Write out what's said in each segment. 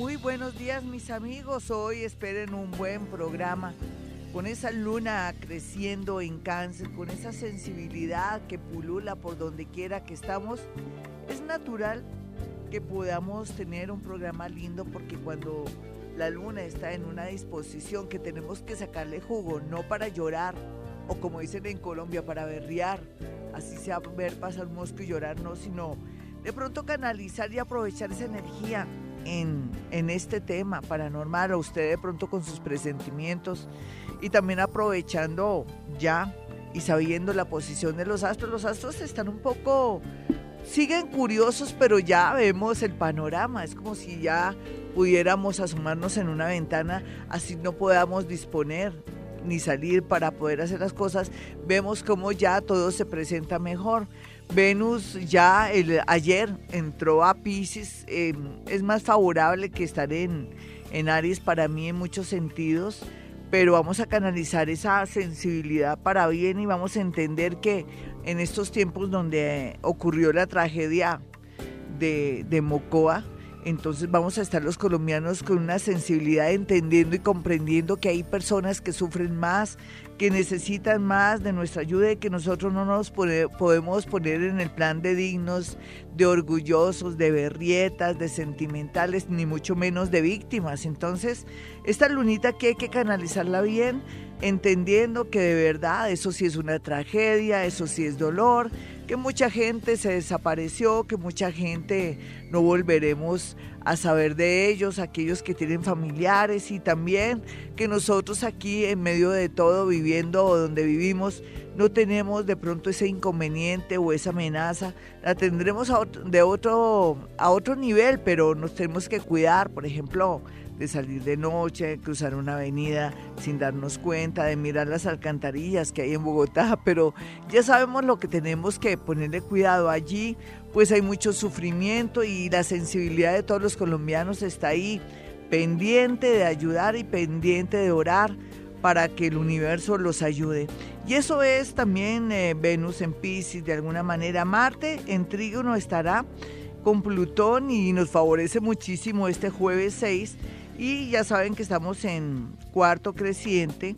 muy buenos días mis amigos. Hoy esperen un buen programa con esa luna creciendo en cáncer, con esa sensibilidad que pulula por donde quiera que estamos. Es natural que podamos tener un programa lindo porque cuando la luna está en una disposición que tenemos que sacarle jugo, no para llorar o como dicen en Colombia, para berriar, así sea ver pasar un mosco y llorar, no, sino de pronto canalizar y aprovechar esa energía en, este tema paranormal, o usted de pronto con sus presentimientos y también aprovechando ya y sabiendo la posición de los astros. Los astros están un poco, siguen curiosos, pero ya vemos el panorama. Es como si ya pudiéramos asomarnos en una ventana, así no podamos disponer ni salir para poder hacer las cosas. Vemos como ya todo se presenta mejor. Venus ya el, ayer entró a Pisces, em, es más favorable que estar en, en Aries para mí en muchos sentidos, pero vamos a canalizar esa sensibilidad para bien y vamos a entender que en estos tiempos donde ocurrió la tragedia de, de Mocoa, entonces vamos a estar los colombianos con una sensibilidad entendiendo y comprendiendo que hay personas que sufren más, que necesitan más de nuestra ayuda y que nosotros no nos podemos poner en el plan de dignos, de orgullosos, de berrietas, de sentimentales, ni mucho menos de víctimas. Entonces, esta lunita que hay que canalizarla bien, entendiendo que de verdad eso sí es una tragedia, eso sí es dolor, que mucha gente se desapareció, que mucha gente no volveremos a saber de ellos, aquellos que tienen familiares y también que nosotros aquí en medio de todo viviendo donde vivimos no tenemos de pronto ese inconveniente o esa amenaza, la tendremos a de otro a otro nivel, pero nos tenemos que cuidar, por ejemplo, de salir de noche, cruzar una avenida sin darnos cuenta, de mirar las alcantarillas que hay en Bogotá, pero ya sabemos lo que tenemos que ponerle cuidado allí, pues hay mucho sufrimiento y la sensibilidad de todos los colombianos está ahí, pendiente de ayudar y pendiente de orar para que el universo los ayude. Y eso es también eh, Venus en Pisces, de alguna manera. Marte en Trígono estará con Plutón y nos favorece muchísimo este jueves 6 y ya saben que estamos en cuarto creciente.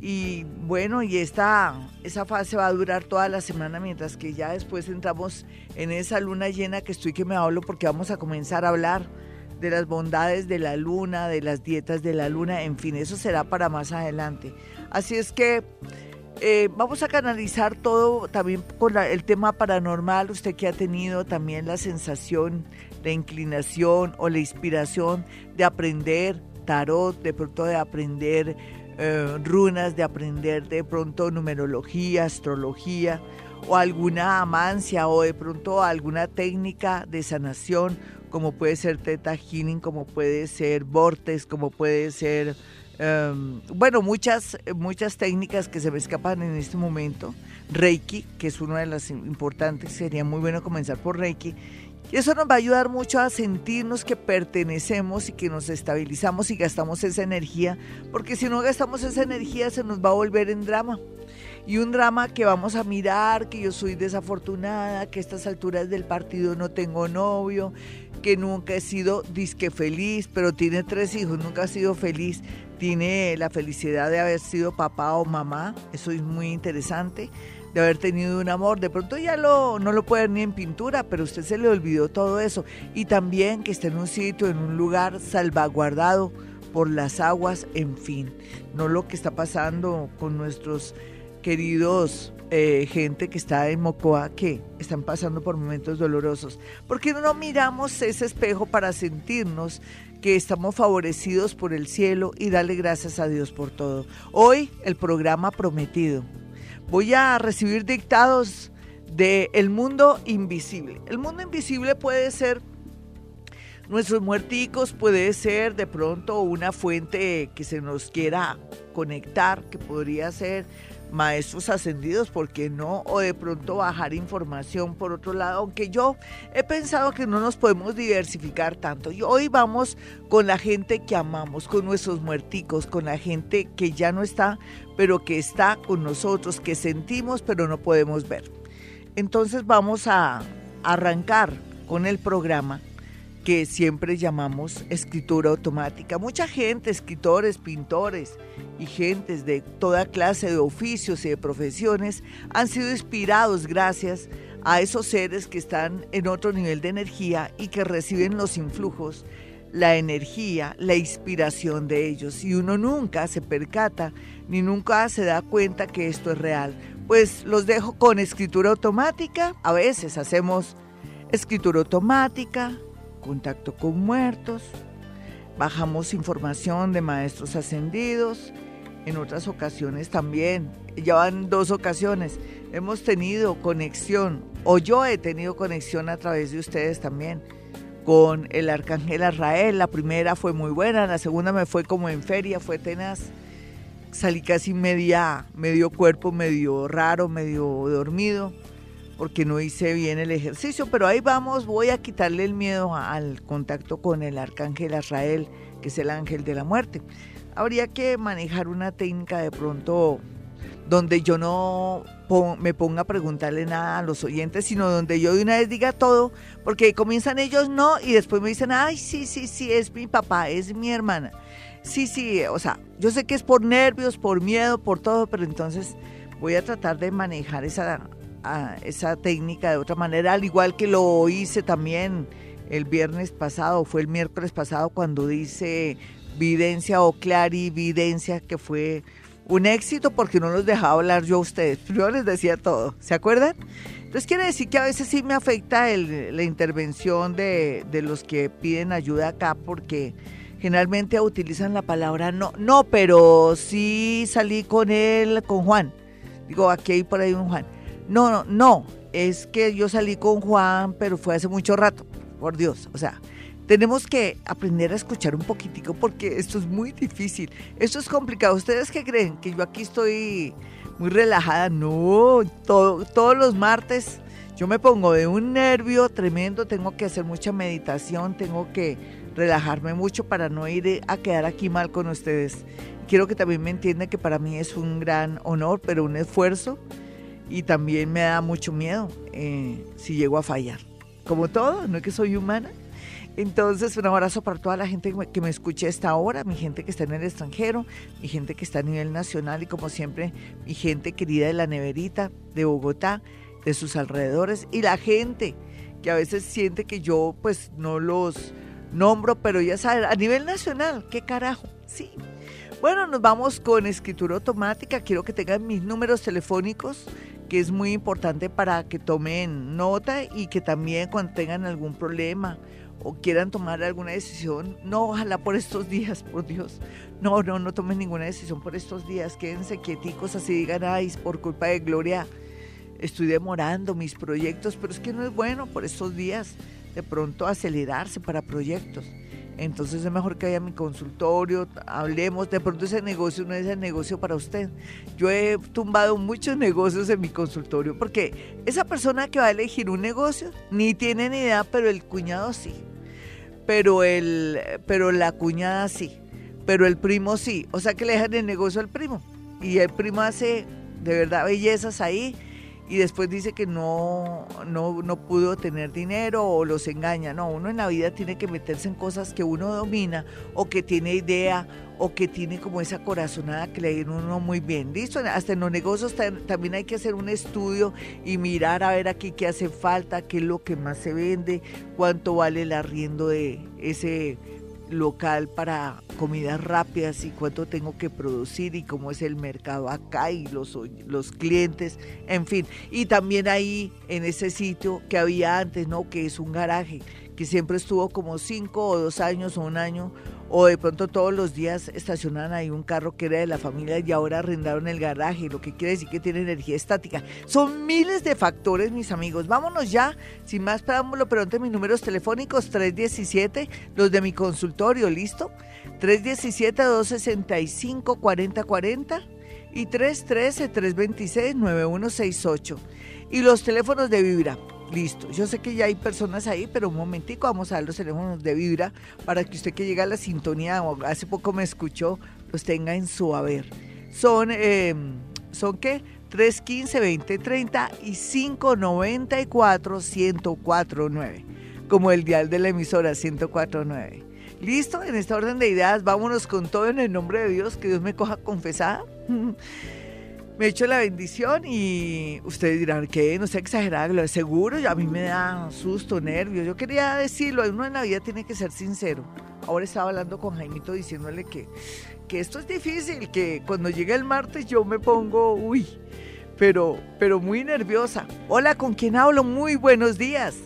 Y bueno, y esta, esa fase va a durar toda la semana, mientras que ya después entramos en esa luna llena que estoy que me hablo porque vamos a comenzar a hablar de las bondades de la luna, de las dietas de la luna, en fin, eso será para más adelante. Así es que eh, vamos a canalizar todo también con el tema paranormal, usted que ha tenido también la sensación la inclinación o la inspiración de aprender tarot, de pronto de aprender eh, runas, de aprender de pronto numerología, astrología o alguna amancia o de pronto alguna técnica de sanación como puede ser Theta Healing, como puede ser Vortex, como puede ser, em, bueno, muchas, muchas técnicas que se me escapan en este momento. Reiki, que es una de las importantes, sería muy bueno comenzar por Reiki y eso nos va a ayudar mucho a sentirnos que pertenecemos y que nos estabilizamos y gastamos esa energía, porque si no gastamos esa energía se nos va a volver en drama. Y un drama que vamos a mirar, que yo soy desafortunada, que a estas alturas del partido no tengo novio, que nunca he sido disque feliz, pero tiene tres hijos, nunca ha sido feliz, tiene la felicidad de haber sido papá o mamá, eso es muy interesante de haber tenido un amor. De pronto ya lo, no lo puede ver ni en pintura, pero usted se le olvidó todo eso. Y también que esté en un sitio, en un lugar salvaguardado por las aguas, en fin. No lo que está pasando con nuestros queridos eh, gente que está en Mocoa que están pasando por momentos dolorosos. ¿Por qué no miramos ese espejo para sentirnos que estamos favorecidos por el cielo y darle gracias a Dios por todo? Hoy el programa prometido voy a recibir dictados de el mundo invisible. El mundo invisible puede ser nuestros muerticos, puede ser de pronto una fuente que se nos quiera conectar, que podría ser maestros ascendidos, ¿por qué no? O de pronto bajar información por otro lado, aunque yo he pensado que no nos podemos diversificar tanto. Y hoy vamos con la gente que amamos, con nuestros muerticos, con la gente que ya no está, pero que está con nosotros, que sentimos, pero no podemos ver. Entonces vamos a arrancar con el programa que siempre llamamos escritura automática. Mucha gente, escritores, pintores y gentes de toda clase de oficios y de profesiones han sido inspirados gracias a esos seres que están en otro nivel de energía y que reciben los influjos, la energía, la inspiración de ellos. Y uno nunca se percata ni nunca se da cuenta que esto es real. Pues los dejo con escritura automática. A veces hacemos escritura automática, contacto con muertos, bajamos información de maestros ascendidos, en otras ocasiones también, ya van dos ocasiones, hemos tenido conexión, o yo he tenido conexión a través de ustedes también, con el arcángel Arrael. La primera fue muy buena, la segunda me fue como en feria, fue tenaz. Salí casi media, medio cuerpo, medio raro, medio dormido porque no hice bien el ejercicio, pero ahí vamos, voy a quitarle el miedo al contacto con el arcángel Azrael, que es el ángel de la muerte. Habría que manejar una técnica de pronto donde yo no me ponga a preguntarle nada a los oyentes, sino donde yo de una vez diga todo, porque comienzan ellos no y después me dicen, ay, sí, sí, sí, es mi papá, es mi hermana. Sí, sí, o sea, yo sé que es por nervios, por miedo, por todo, pero entonces voy a tratar de manejar esa esa técnica de otra manera, al igual que lo hice también el viernes pasado, fue el miércoles pasado cuando dice videncia o clarividencia, que fue un éxito porque no los dejaba hablar yo a ustedes. Yo les decía todo, ¿se acuerdan? Entonces quiere decir que a veces sí me afecta la intervención de, de, los que piden ayuda acá porque generalmente utilizan la palabra no, no, pero sí salí con él, con Juan. Digo, aquí hay por ahí un Juan. No, no, no, es que yo salí con Juan, pero fue hace mucho rato, por Dios. O sea, tenemos que aprender a escuchar un poquitico porque esto es muy difícil, esto es complicado. ¿Ustedes qué creen? Que yo aquí estoy muy relajada. No, todo, todos los martes yo me pongo de un nervio tremendo, tengo que hacer mucha meditación, tengo que relajarme mucho para no ir a quedar aquí mal con ustedes. Quiero que también me entiendan que para mí es un gran honor, pero un esfuerzo y también me da mucho miedo eh, si llego a fallar. Como todo, no es que soy humana. Entonces, un abrazo para toda la gente que me escucha esta hora, mi gente que está en el extranjero, mi gente que está a nivel nacional y como siempre, mi gente querida de la neverita, de Bogotá, de sus alrededores y la gente que a veces siente que yo pues no los nombro, pero ya saben, a nivel nacional, ¿qué carajo? Sí. Bueno, nos vamos con escritura automática. Quiero que tengan mis números telefónicos que es muy importante para que tomen nota y que también cuando tengan algún problema o quieran tomar alguna decisión, no, ojalá por estos días, por Dios, no, no, no tomen ninguna decisión por estos días, quédense quieticos así digan, ay, por culpa de Gloria estoy demorando mis proyectos, pero es que no es bueno por estos días de pronto acelerarse para proyectos. Entonces es mejor que vaya a mi consultorio, hablemos, de pronto ese negocio no es el negocio para usted. Yo he tumbado muchos negocios en mi consultorio porque esa persona que va a elegir un negocio ni tiene ni idea, pero el cuñado sí. Pero, el, pero la cuñada sí. Pero el primo sí. O sea que le dejan el negocio al primo. Y el primo hace de verdad bellezas ahí y después dice que no, no, no pudo tener dinero o los engaña. No, uno en la vida tiene que meterse en cosas que uno domina o que tiene idea o que tiene como esa corazonada que le viene uno muy bien. Listo, hasta en los negocios también hay que hacer un estudio y mirar a ver aquí qué hace falta, qué es lo que más se vende, cuánto vale el arriendo de ese local para comidas rápidas y cuánto tengo que producir y cómo es el mercado acá y los, los clientes, en fin. Y también ahí en ese sitio que había antes, ¿no? Que es un garaje, que siempre estuvo como cinco o dos años o un año o de pronto todos los días estacionan ahí un carro que era de la familia y ahora arrendaron el garaje, lo que quiere decir que tiene energía estática. Son miles de factores, mis amigos. Vámonos ya, sin más preámbulo, pero antes mis números telefónicos 317, los de mi consultorio, ¿listo? 317-265-4040 y 313-326-9168. Y los teléfonos de Vibra Listo. Yo sé que ya hay personas ahí, pero un momentico vamos a dar los teléfonos de Vibra para que usted que llega a la sintonía o hace poco me escuchó, los tenga en su haber. Son, eh, ¿son qué? 315-2030 y 594-1049. como el dial de la emisora 1049. ¿Listo? En esta orden de ideas, vámonos con todo en el nombre de Dios, que Dios me coja confesada. me echo la bendición y ustedes dirán que no sea exagerado, lo de seguro, a mí me da susto, nervio. Yo quería decirlo, uno en la vida tiene que ser sincero. Ahora estaba hablando con Jaimito diciéndole que, que esto es difícil, que cuando llegue el martes yo me pongo, uy, pero, pero muy nerviosa. Hola, ¿con quién hablo? Muy buenos días.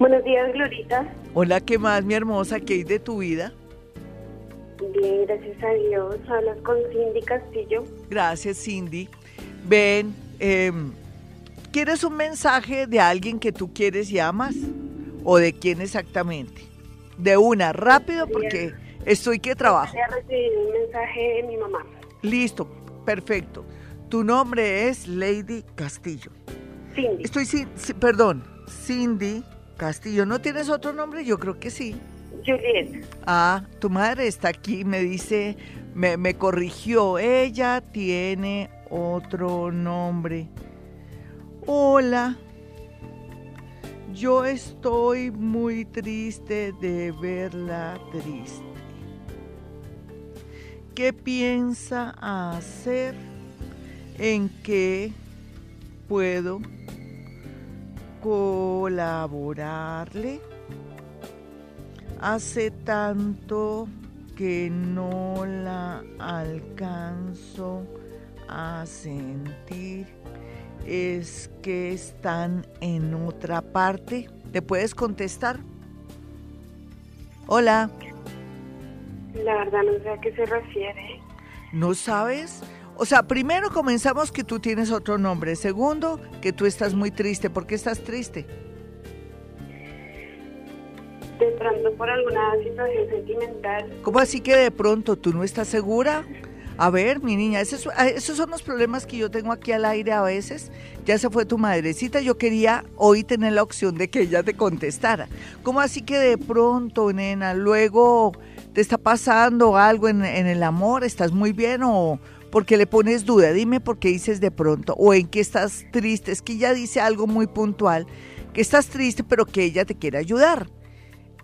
Buenos días, Glorita. Hola, ¿qué más, mi hermosa? ¿Qué hay de tu vida? Bien, gracias a Dios. Hablas con Cindy Castillo. Gracias, Cindy. Ven, em, ¿quieres un mensaje de alguien que tú quieres y amas? ¿O de quién exactamente? De una, rápido, porque estoy que trabajo. Recibir un mensaje de mi mamá. Listo, perfecto. Tu nombre es Lady Castillo. Cindy. Estoy, sí, perdón, Cindy Castillo. ¿No tienes otro nombre? Yo creo que sí. Juliet. Ah, tu madre está aquí, me dice, me, me corrigió. Ella tiene otro nombre. Hola. Yo estoy muy triste de verla triste. ¿Qué piensa hacer? ¿En qué puedo colaborarle? Hace tanto que no la alcanzo a sentir. Es que están en otra parte. ¿Te puedes contestar? Hola. La verdad no sé a qué se refiere. ¿No sabes? O sea, primero comenzamos que tú tienes otro nombre. Segundo, que tú estás muy triste. ¿Por qué estás triste? De pronto por alguna situación sentimental. ¿Cómo así que de pronto tú no estás segura? A ver, mi niña, esos, ah, esos, son los problemas que yo tengo aquí al aire a veces. Ya se fue tu madrecita, yo quería hoy tener la opción de que ella te contestara. ¿Cómo así que de pronto, nena, luego te está pasando algo en, el amor? ¿Estás muy bien o porque le pones duda? Dime por qué dices de pronto o en qué estás triste. Es que ella dice algo muy puntual, que estás triste pero que ella te quiere ayudar.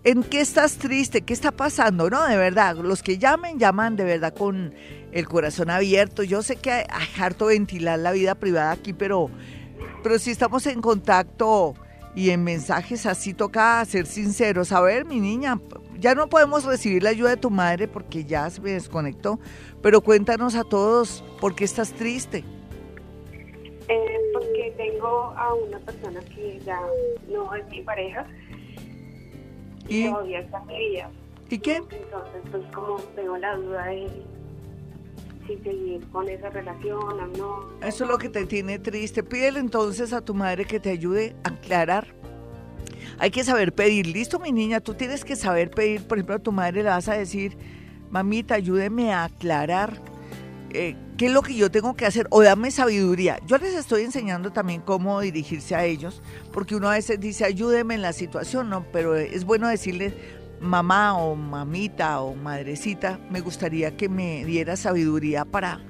¿En qué estás triste? ¿Qué está pasando? No, de verdad, los que llamen, llaman de verdad con el corazón abierto. Yo sé que hay harto ventilar la vida privada aquí, pero, pero si estamos en contacto y en mensajes así toca ser sinceros. A ver, mi niña, ya no podemos recibir la ayuda de tu madre porque ya se me desconectó, pero cuéntanos a todos, ¿por qué estás triste? Eh, porque tengo a una persona que ya no es mi pareja ¿Y? todavía está. ¿Y qué? Entonces, pues como tengo la duda de si seguir con esa relación o no. Eso es lo que te tiene triste. Pídele entonces a tu madre que te ayude a aclarar. Hay que saber pedir. Listo, mi niña, tú tienes que saber pedir. Por ejemplo, a tu madre le vas a decir, mamita, ayúdeme a aclarar eh, qué es lo que yo tengo que hacer o dame sabiduría. Yo les estoy enseñando también cómo dirigirse a ellos, porque uno a veces dice, ayúdeme en la situación, ¿no? Pero es bueno decirles, mamá o mamita o madrecita, me gustaría que me diera sabiduría para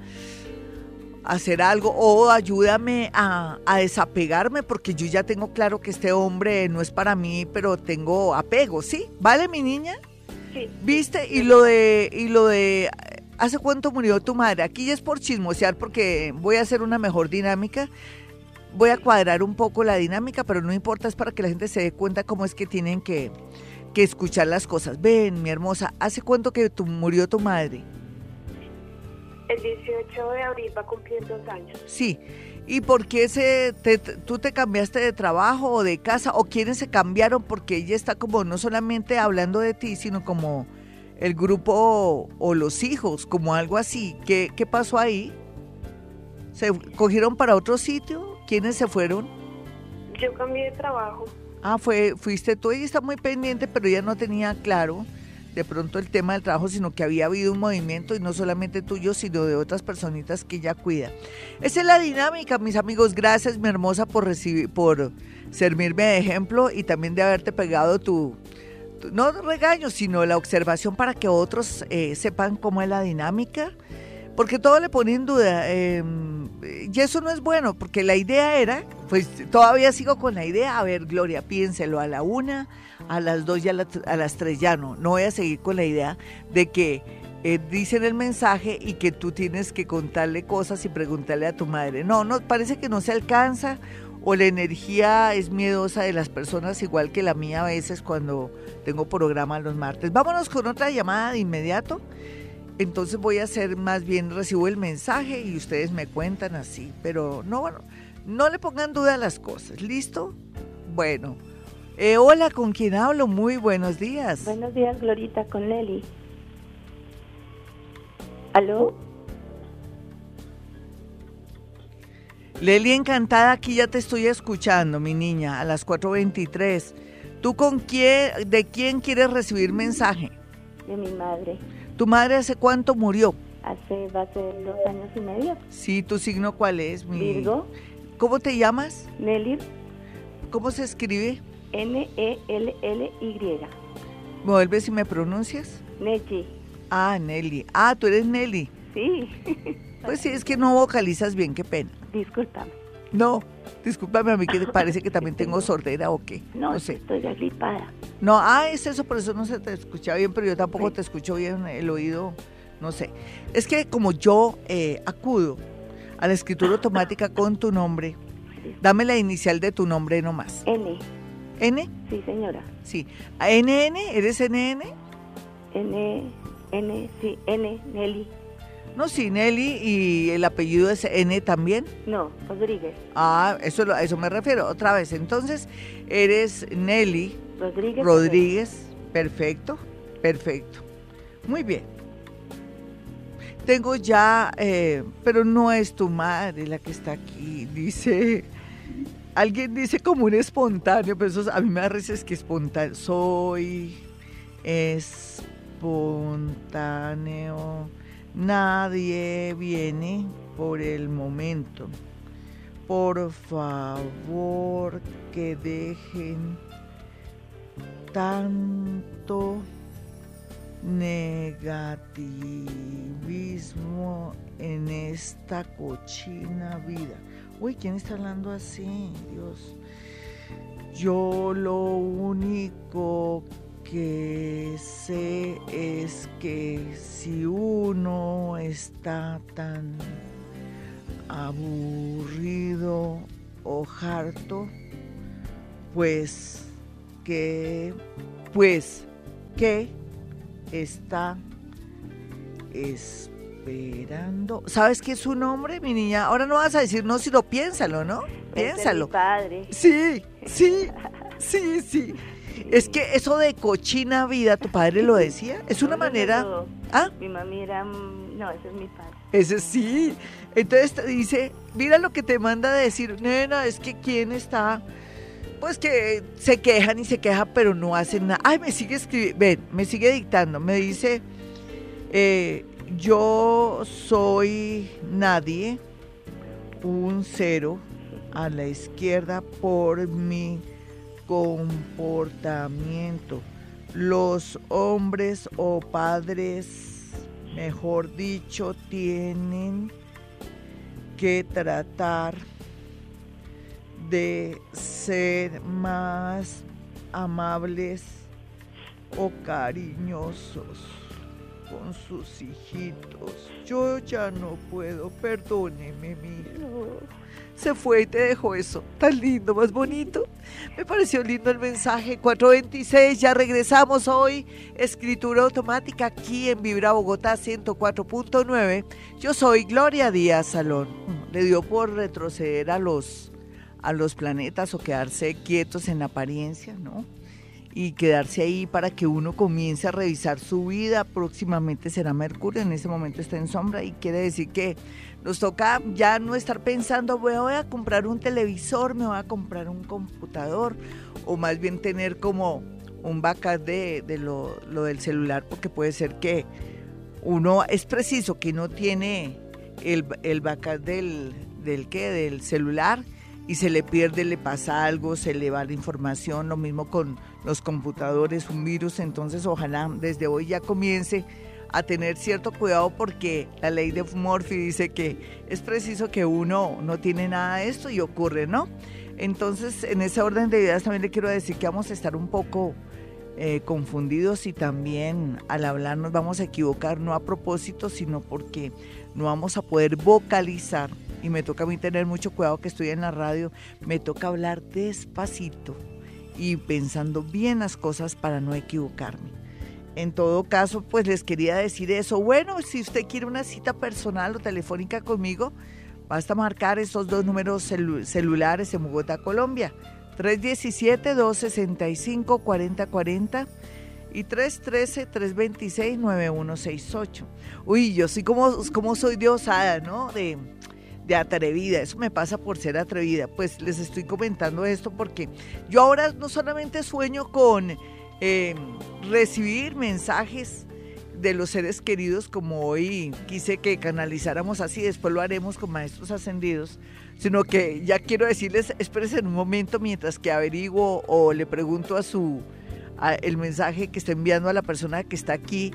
hacer algo o ayúdame a, a, desapegarme porque yo ya tengo claro que este hombre no es para mí, pero tengo apego, ¿sí? ¿Vale, mi niña? Sí. ¿Viste? Y lo de y lo de ¿hace cuánto murió tu madre? Aquí ya es por chismosear porque voy a hacer una mejor dinámica. Voy a cuadrar un poco la dinámica, pero no importa, es para que la gente se dé cuenta cómo es que tienen que, que escuchar las cosas. Ven, mi hermosa, ¿hace cuánto que tu, murió tu madre? El 18 de abril va a cumplir dos años. Sí. ¿Y por qué se, te, tú te cambiaste de trabajo o de casa o quiénes se cambiaron? Porque ella está como no solamente hablando de ti, sino como el grupo o, los hijos, como algo así. ¿Qué, ¿Qué pasó ahí? ¿Se cogieron para otro sitio? ¿Quiénes se fueron? Yo cambié de trabajo. Ah, fue, fuiste tú, ella está muy pendiente, pero ella no tenía claro de pronto el tema del trabajo, sino que había habido un movimiento y no solamente tuyo, sino de otras personitas que ella cuida. Esa es la dinámica, mis amigos. Gracias, mi hermosa, por recibir, por servirme de ejemplo y también de haberte pegado tu no regaño, sino la observación para que otros eh, sepan cómo es la dinámica. Porque todo le pone en duda. Eh, y eso no es bueno, porque la idea era, pues todavía sigo con la idea, a ver, Gloria, piénselo a la una, a las dos y a, las tres ya no. No voy a seguir con la idea de que eh, dicen el mensaje y que tú tienes que contarle cosas y preguntarle a tu madre. No, no, parece que no se alcanza o la energía es miedosa de las personas igual que la mía a veces cuando tengo programa los martes. Vámonos con otra llamada de inmediato. Entonces voy a hacer más bien, recibo el mensaje y ustedes me cuentan así. Pero no, bueno, no le pongan duda a las cosas. ¿Listo? Bueno. Eh, hola, ¿con quién hablo? Muy buenos días. Buenos días, Glorita, con Nelly. ¿Aló? Leli, encantada, aquí ya te estoy escuchando, mi niña, a las 4.23. ¿Tú con quién, de quién quieres recibir mensaje? De mi madre. ¿Tu madre hace cuánto murió? Hace, va a ser dos años y medio. Sí, ¿tu signo cuál es? Mi... Virgo. ¿Cómo te llamas? Nelly. ¿Cómo se escribe? N-E-L-L-Y. ¿Me vuelves y me pronuncias? Nelly. Ah, Nelly. Ah, tú eres Nelly. Sí. Pues sí, es que no vocalizas bien, qué pena. Discúlpame. No, discúlpame a mí que parece que también tengo sordera o qué. No, sé. Estoy agripada. No, ah, es eso, por eso no se te escucha bien, pero yo tampoco te escucho bien el oído, no sé. Es que como yo eh, acudo a la escritura automática con tu nombre, dame la inicial de tu nombre nomás. N. ¿N? Sí, señora. Sí. ¿NN? ¿Eres NN? N, N, sí, N, Nelly. No, sí, Nelly, ¿y el apellido es N también? No, Rodríguez. Ah, eso, a eso me refiero. Otra vez, entonces, eres Nelly Rodríguez. Rodríguez. Perfecto, perfecto. Muy bien. Tengo ya, eh, pero no es tu madre la que está aquí, dice... Alguien dice como un espontáneo, pero eso a mí me da risa es que espontáneo. Soy espontáneo Nadie viene por el momento. Por favor que dejen tanto negativismo en esta cochina vida. Uy, ¿quién está hablando así? Dios. Yo lo único que sé es que si uno está tan aburrido o harto, pues que, pues que está esperando. ¿Sabes qué es su nombre, mi niña? Ahora no vas a decir no, sino piénsalo, ¿no? Piénsalo. mi padre. Sí, sí, sí, sí. Es que eso de cochina vida, tu padre lo decía, es una manera... ¿Ah? Mi mami era... No, ese es mi padre. Ese sí. Entonces te dice, mira lo que te manda a decir, nena, es que quién está... Pues que se quejan y se quejan, pero no hacen nada. Ay, me sigue escribiendo, ven, me sigue dictando. Me dice, eh, yo soy nadie, un cero a la izquierda por mi comportamiento. Los hombres o padres, mejor dicho, tienen que tratar de ser más amables o cariñosos con sus hijitos. Yo ya no puedo, perdóneme, mi se fue y te dejó eso tan lindo, más bonito. Me pareció lindo el mensaje. 426, ya regresamos hoy. Escritura automática aquí en Vibra Bogotá 104.9. Yo soy Gloria Díaz Salón. Le dio por retroceder a los, a los planetas o quedarse quietos en apariencia, ¿no? y quedarse ahí para que uno comience a revisar su vida. Próximamente será Mercurio, en ese momento está en sombra y quiere decir que nos toca ya no estar pensando, voy a comprar un televisor, me voy a comprar un computador, o más bien tener como un backup de, lo, del celular, porque puede ser que uno, es preciso que no tiene el, backup del, del, ¿qué? del celular y se le pierde, le pasa algo, se le va la información, lo mismo con los computadores, un virus, entonces ojalá desde hoy ya comience a tener cierto cuidado porque la ley de Murphy dice que es preciso que uno no tiene nada de esto y ocurre, ¿no? Entonces, en ese orden de ideas también le quiero decir que vamos a estar un poco eh, confundidos y también al hablar nos vamos a equivocar, no a propósito, sino porque no vamos a poder vocalizar. Y me toca a mí tener mucho cuidado que estoy en la radio, me toca hablar despacito y pensando bien las cosas para no equivocarme. En todo caso, pues les quería decir eso. Bueno, si usted quiere una cita personal o telefónica conmigo, basta marcar estos dos números celulares en Bogotá, Colombia. 317-265-4040 y 313-326-9168. Uy, yo sí como, como soy de osada, ¿no? De, de atrevida. Eso me pasa por ser atrevida. Pues les estoy comentando esto porque yo ahora no solamente sueño con eh, recibir mensajes de los seres queridos como hoy quise que canalizáramos así, después lo haremos con maestros ascendidos, sino que ya quiero decirles, espérense en un momento mientras que averiguo o le pregunto a su el mensaje que está enviando a la persona que está aquí.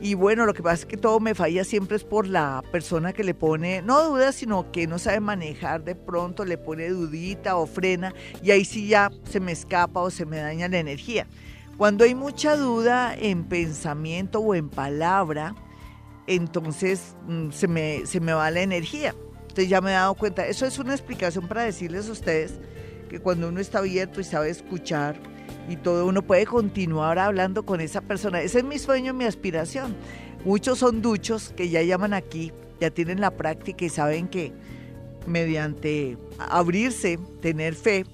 Y bueno, lo que pasa es que todo me falla siempre es por la persona que le pone, no dudas, sino que no sabe manejar de pronto, le pone dudita o frena y ahí sí ya se me escapa o se me daña la energía. Cuando hay mucha duda en pensamiento o en palabra, entonces mm, se, me, se me va la energía. Entonces ya me he dado cuenta. Eso es una explicación para decirles a ustedes que cuando uno está abierto y sabe escuchar y todo, uno puede continuar hablando con esa persona. Ese es mi sueño, mi aspiración. Muchos son duchos que ya llaman aquí, ya tienen la práctica y saben que mediante abrirse, tener fe,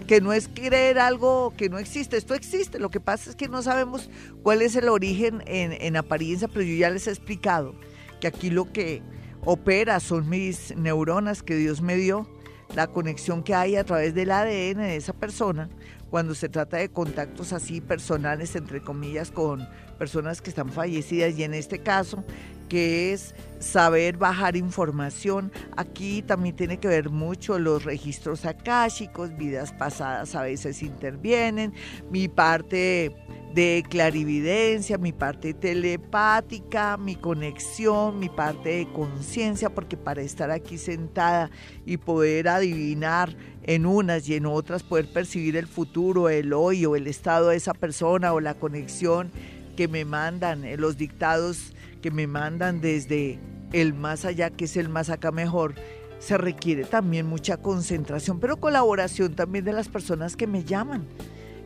porque no es creer algo que no existe, esto existe, lo que pasa es que no sabemos cuál es el origen en, apariencia, pero yo ya les he explicado que aquí lo que opera son mis neuronas que Dios me dio, la conexión que hay a través del ADN de esa persona, cuando se trata de contactos así personales, entre comillas, con personas que están fallecidas y en este caso que es saber bajar información. Aquí también tiene que ver mucho los registros akáshicos, vidas pasadas a veces intervienen, mi parte de clarividencia, mi parte telepática, mi conexión, mi parte de conciencia, porque para estar aquí sentada y poder adivinar en unas y en otras, poder percibir el futuro, el hoy o el estado de esa persona o la conexión que me mandan, eh, los dictados que me mandan desde el más allá, que es el más acá mejor, se requiere también mucha concentración, pero colaboración también de las personas que me llaman.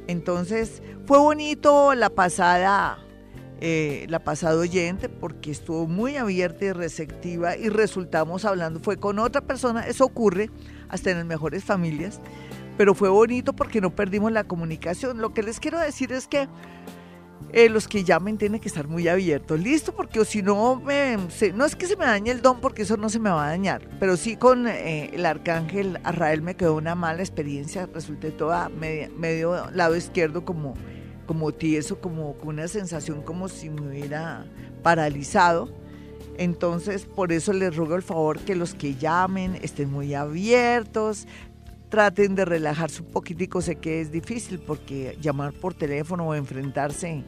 Entonces, fue bonito la pasada, eh, la pasada oyente, porque estuvo muy abierta y receptiva y resultamos hablando, fue con otra persona, eso ocurre hasta en las mejores familias, pero fue bonito porque no perdimos la comunicación. Lo que les quiero decir es que eh, los que llamen tienen que estar muy abiertos, listo, porque si no, no es que se me dañe el don, porque eso no se me va a dañar, pero sí con eh, el arcángel Arrael me quedó una mala experiencia, resulté toda medio lado izquierdo como, como tieso, como con una sensación como si me hubiera paralizado. Entonces, por eso les ruego el favor que los que llamen estén muy abiertos, traten de relajarse un poquitico. Sé que es difícil porque llamar por teléfono o enfrentarse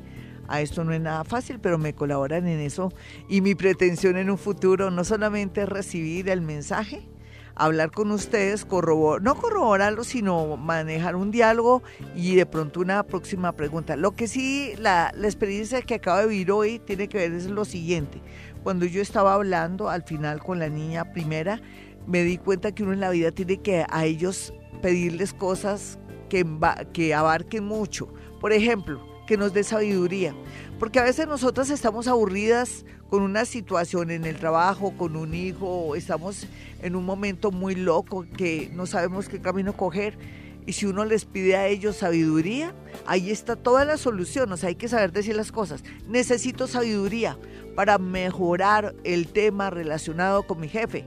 a esto no es nada fácil, pero me colaboran en eso. Y mi pretensión en un futuro no solamente es recibir el mensaje, hablar con ustedes, corrobor, no corroborarlo, sino manejar un diálogo y de pronto una próxima pregunta. Lo que sí, la, la experiencia que acabo de vivir hoy tiene que ver es lo siguiente. Cuando yo estaba hablando al final con la niña primera, me di cuenta que uno en la vida tiene que a ellos pedirles cosas que, que abarquen mucho. Por ejemplo, que nos dé sabiduría. Porque a veces nosotras estamos aburridas con una situación en el trabajo, con un hijo, o estamos en un momento muy loco que no sabemos qué camino coger. Y si uno les pide a ellos sabiduría, ahí está toda la solución. O sea, hay que saber decir las cosas. Necesito sabiduría para mejorar el tema relacionado con mi jefe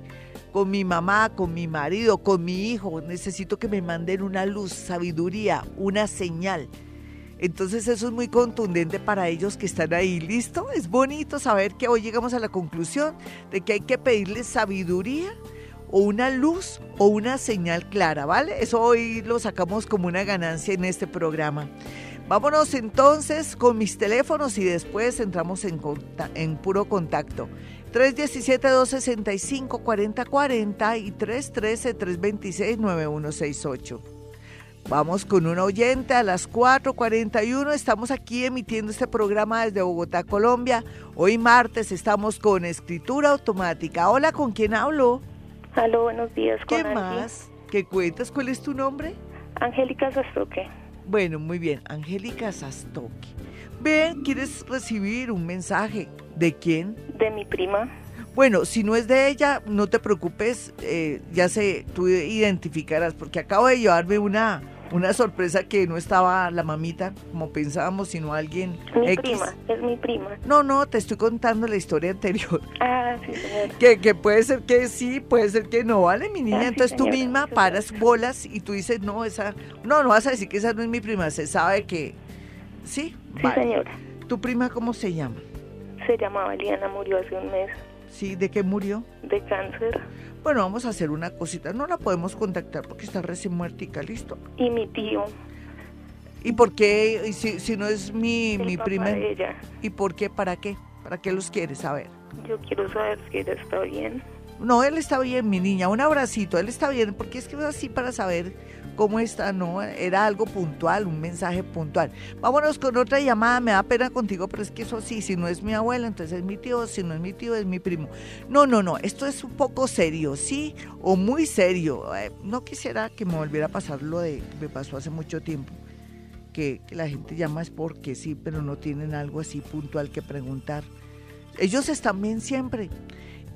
con mi mamá, con mi marido, con mi hijo. Necesito que me manden una luz, sabiduría, una señal. Entonces eso es muy contundente para ellos que están ahí. ¿Listo? Es bonito saber que hoy llegamos a la conclusión de que hay que pedirles sabiduría o una luz o una señal clara, ¿vale? Eso hoy lo sacamos como una ganancia en este programa. Vámonos entonces con mis teléfonos y después entramos en, en puro contacto. 317-265-4040 y 313-326-9168. Vamos con un oyente a las 4.41. Estamos aquí emitiendo este programa desde Bogotá, Colombia. Hoy martes estamos con escritura automática. Hola, ¿con quién hablo? Hola, buenos días. ¿Qué más? ¿Qué cuentas? ¿Cuál es tu nombre? Angélica Sastoque. Bueno, muy bien. Angélica Sastoque. Ven, ¿quieres recibir un mensaje? ¿De quién? De mi prima. Bueno, si no es de ella, no te preocupes, eh, ya sé, tú identificarás, porque acabo de llevarme una, una sorpresa que no estaba la mamita como pensábamos, sino alguien. Mi prima, es mi prima. No, no, te estoy contando la historia anterior. Ah, sí, señora. Que, que puede ser que sí, puede ser que no, ¿vale, mi niña? Ah, Entonces tú misma paras bolas y tú dices, no, esa. No, no vas a decir que esa no es mi prima, se sabe que. Sí, sí señora. ¿Tu prima cómo se llama? Se llamaba Liana, murió hace un mes. ¿Sí? ¿De qué murió? De cáncer. Bueno, vamos a hacer una cosita. No la podemos contactar porque está recién muertica, ¿listo? Y mi tío. ¿Y por qué? Si, si no es mi, mi prima. ella. ¿Y por qué? ¿Para qué? ¿Para qué los quieres saber? Yo quiero saber si él está bien. No, él está bien, mi niña. Un abracito, él está bien, porque es que es así para saber cómo está, no, era algo puntual, un mensaje puntual. Vámonos con otra llamada, me da pena contigo, pero es que eso sí, si no es mi abuela, entonces es mi tío, si no es mi tío, es mi primo. No, no, no, esto es un poco serio, ¿sí? O muy serio. Eh, no quisiera que me volviera a pasar lo de me pasó hace mucho tiempo. Que, que la gente llama es porque sí, pero no tienen algo así puntual que preguntar. Ellos están bien siempre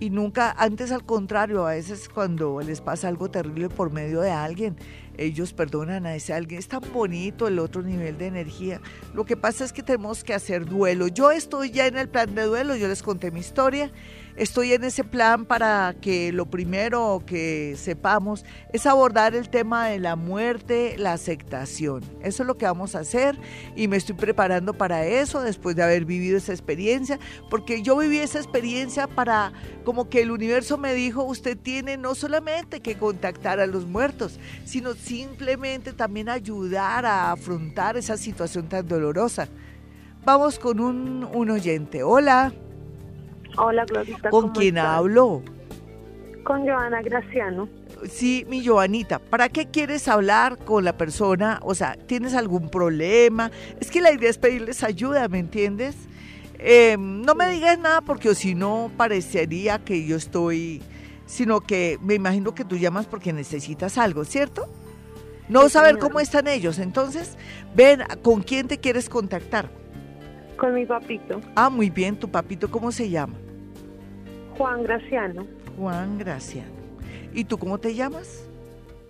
y nunca, antes al contrario, a veces cuando les pasa algo terrible por medio de alguien, ellos perdonan a ese alguien. Es tan bonito el otro nivel de energía. Lo que pasa es que tenemos que hacer duelo. Yo estoy ya en el plan de duelo, yo les conté mi historia Estoy en ese plan para que lo primero que sepamos es abordar el tema de la muerte, la aceptación. Eso es lo que vamos a hacer y me estoy preparando para eso después de haber vivido esa experiencia, porque yo viví esa experiencia para como que el universo me dijo, usted tiene no solamente que contactar a los muertos, sino simplemente también ayudar a afrontar esa situación tan dolorosa. Vamos con un, un oyente. Hola. Hola, Glorita. ¿Con quién hablo? Con Joana Graciano. Sí, mi Joanita, ¿para qué quieres hablar con la persona? O sea, ¿tienes algún problema? Es que la idea es pedirles ayuda, ¿me entiendes? Em, no me digas nada porque si no parecería que yo estoy, sino que me imagino que tú llamas porque necesitas algo, ¿cierto? No saber cómo están ellos. Entonces, ven, ¿con quién te quieres contactar? Con mi papito. Ah, muy bien. ¿Tu papito cómo se llama? Juan Graciano. Juan Graciano. ¿Y tú cómo te llamas?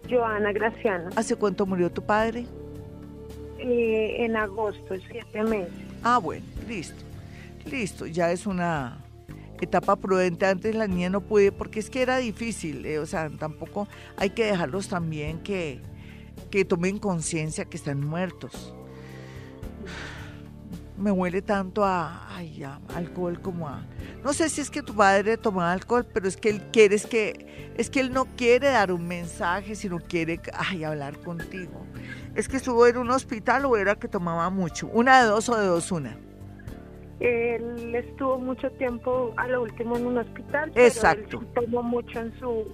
Joana Graciano. ¿Hace cuánto murió tu padre? Eh, en agosto, siete meses. Ah, bueno, listo. Listo, ya es una etapa prudente. Antes la niña no pude porque es que era difícil. Eh, o sea, tampoco hay que dejarlos también que, que tomen conciencia que están muertos me huele tanto a, alcohol como a... No sé si es que tu padre tomaba alcohol, pero es que él quiere, es que, es que él no quiere dar un mensaje, sino quiere, ay, hablar contigo. Es que estuvo en un hospital o era que tomaba mucho. ¿Una de dos o de dos una? Él estuvo mucho tiempo a lo último en un hospital. Exacto. Pero tomó mucho en su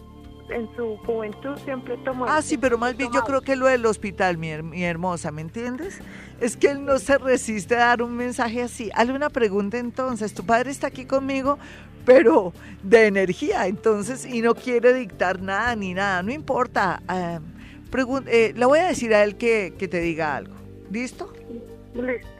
en su juventud siempre tomó. Ah, sí, pero más bien yo creo que lo del hospital, mi, mi, hermosa, ¿me entiendes? Es que él no se resiste a dar un mensaje así. Hazle una pregunta entonces. Tu padre está aquí conmigo, pero de energía, entonces, y no quiere dictar nada ni nada. No importa. Eh, eh, le voy a decir a él que, que te diga algo. ¿Listo? Listo.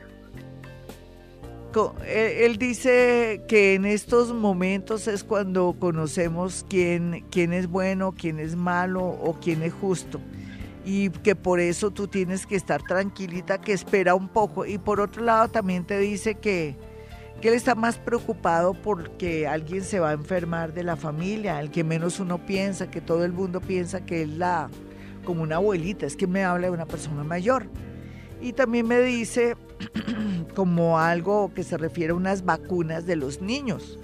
Él dice que en estos momentos es cuando conocemos quién, quién es bueno, quién es malo o quién es justo. Y que por eso tú tienes que estar tranquilita, que espera un poco. Y por otro lado también te dice que, que él está más preocupado porque alguien se va a enfermar de la familia, el que menos uno piensa, que todo el mundo piensa que es la como una abuelita, es que me habla de una persona mayor. Y también me dice como algo que se refiere a unas vacunas de los niños.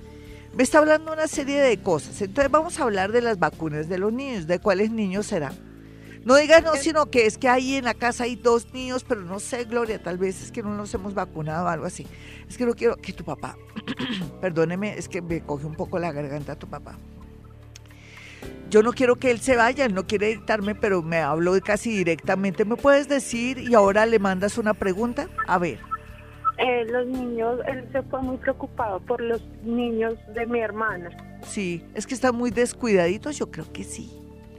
Me está hablando una serie de cosas. Entonces vamos a hablar de las vacunas de los niños. ¿De cuáles niños serán? No digas no, sino que es que ahí en la casa hay dos niños, pero no sé, Gloria, tal vez es que no nos hemos vacunado o algo así. Es que no quiero que tu papá, perdóneme, es que me coge un poco la garganta tu papá. Yo no quiero que él se vaya, él no quiere dictarme, pero me habló casi directamente. ¿Me puedes decir y ahora le mandas una pregunta? A ver. Eh, los niños, él se fue muy preocupado por los niños de mi hermana. Sí, es que están muy descuidaditos, yo creo que sí,